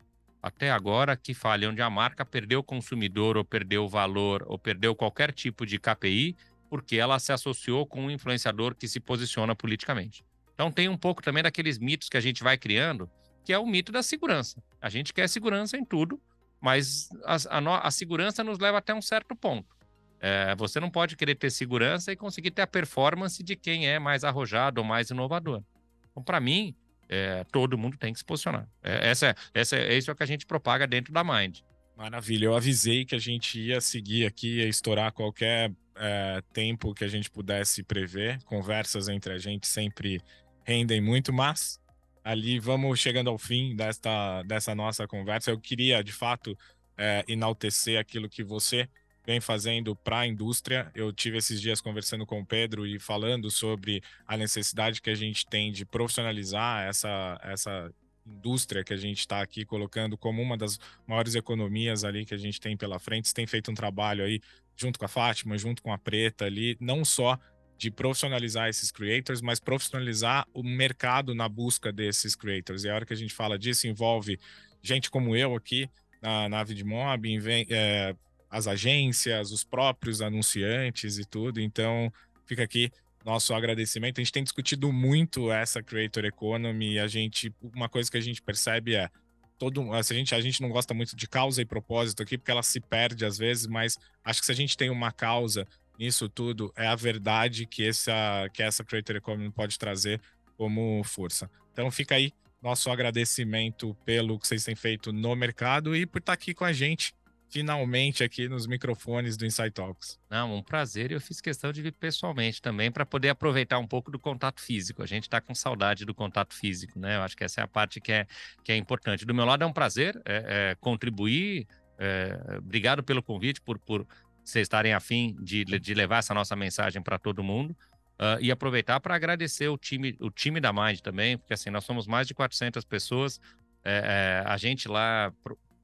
até agora que fale onde a marca perdeu o consumidor ou perdeu o valor ou perdeu qualquer tipo de KPI porque ela se associou com um influenciador que se posiciona politicamente. Então tem um pouco também daqueles mitos que a gente vai criando, que é o mito da segurança. A gente quer segurança em tudo, mas a, a, a segurança nos leva até um certo ponto. É, você não pode querer ter segurança e conseguir ter a performance de quem é mais arrojado ou mais inovador. Então, para mim, é, todo mundo tem que se posicionar. É, essa, essa, é isso é o que a gente propaga dentro da Mind. Maravilha. Eu avisei que a gente ia seguir aqui, ia estourar qualquer é, tempo que a gente pudesse prever. Conversas entre a gente sempre rendem muito, mas ali vamos chegando ao fim desta, dessa nossa conversa. Eu queria, de fato, é, enaltecer aquilo que você vem fazendo para a indústria. Eu tive esses dias conversando com o Pedro e falando sobre a necessidade que a gente tem de profissionalizar essa, essa indústria que a gente está aqui colocando como uma das maiores economias ali que a gente tem pela frente. Você tem feito um trabalho aí junto com a Fátima, junto com a Preta ali, não só de profissionalizar esses creators, mas profissionalizar o mercado na busca desses creators. E a hora que a gente fala disso, envolve gente como eu aqui na, na Vidmob, é, as agências, os próprios anunciantes e tudo. Então, fica aqui nosso agradecimento. A gente tem discutido muito essa creator economy a gente, uma coisa que a gente percebe é todo a gente a gente não gosta muito de causa e propósito aqui porque ela se perde às vezes, mas acho que se a gente tem uma causa nisso tudo é a verdade que essa, que essa Creator Economy pode trazer como força. Então fica aí nosso agradecimento pelo que vocês têm feito no mercado e por estar aqui com a gente finalmente aqui nos microfones do Insight Talks. Não, um prazer. e Eu fiz questão de vir pessoalmente também para poder aproveitar um pouco do contato físico. A gente está com saudade do contato físico, né? Eu acho que essa é a parte que é, que é importante. Do meu lado é um prazer é, é, contribuir. É, obrigado pelo convite, por, por vocês estarem afim de, de levar essa nossa mensagem para todo mundo. Uh, e aproveitar para agradecer o time, o time da Mind também, porque assim, nós somos mais de 400 pessoas. É, é, a gente lá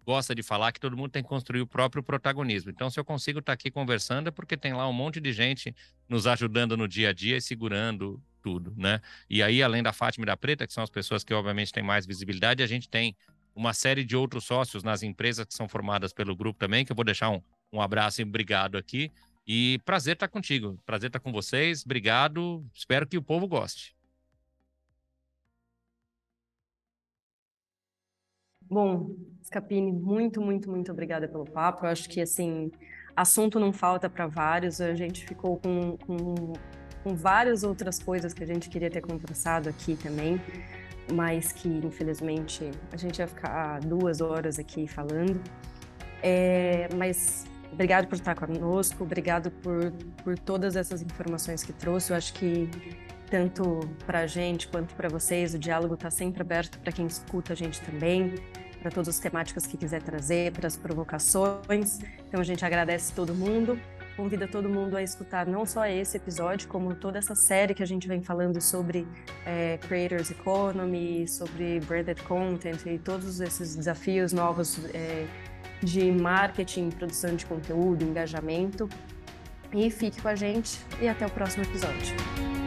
gosta de falar que todo mundo tem que construir o próprio protagonismo. Então, se eu consigo estar tá aqui conversando, é porque tem lá um monte de gente nos ajudando no dia a dia e segurando tudo, né? E aí, além da Fátima e da Preta, que são as pessoas que obviamente têm mais visibilidade, a gente tem uma série de outros sócios nas empresas que são formadas pelo grupo também, que eu vou deixar um, um abraço e obrigado aqui. E prazer estar contigo, prazer estar com vocês. Obrigado. Espero que o povo goste. Bom, Scapini, muito, muito, muito obrigada pelo papo. Eu acho que, assim, assunto não falta para vários. A gente ficou com, com, com várias outras coisas que a gente queria ter conversado aqui também, mas que, infelizmente, a gente ia ficar duas horas aqui falando. É, mas Obrigado por estar conosco, obrigado por, por todas essas informações que trouxe. Eu acho que tanto para a gente quanto para vocês, o diálogo está sempre aberto para quem escuta a gente também, para todas as temáticas que quiser trazer, para as provocações. Então a gente agradece todo mundo, convida todo mundo a escutar não só esse episódio, como toda essa série que a gente vem falando sobre é, Creators Economy, sobre branded content e todos esses desafios novos. É, de marketing, produção de conteúdo, engajamento. E fique com a gente e até o próximo episódio.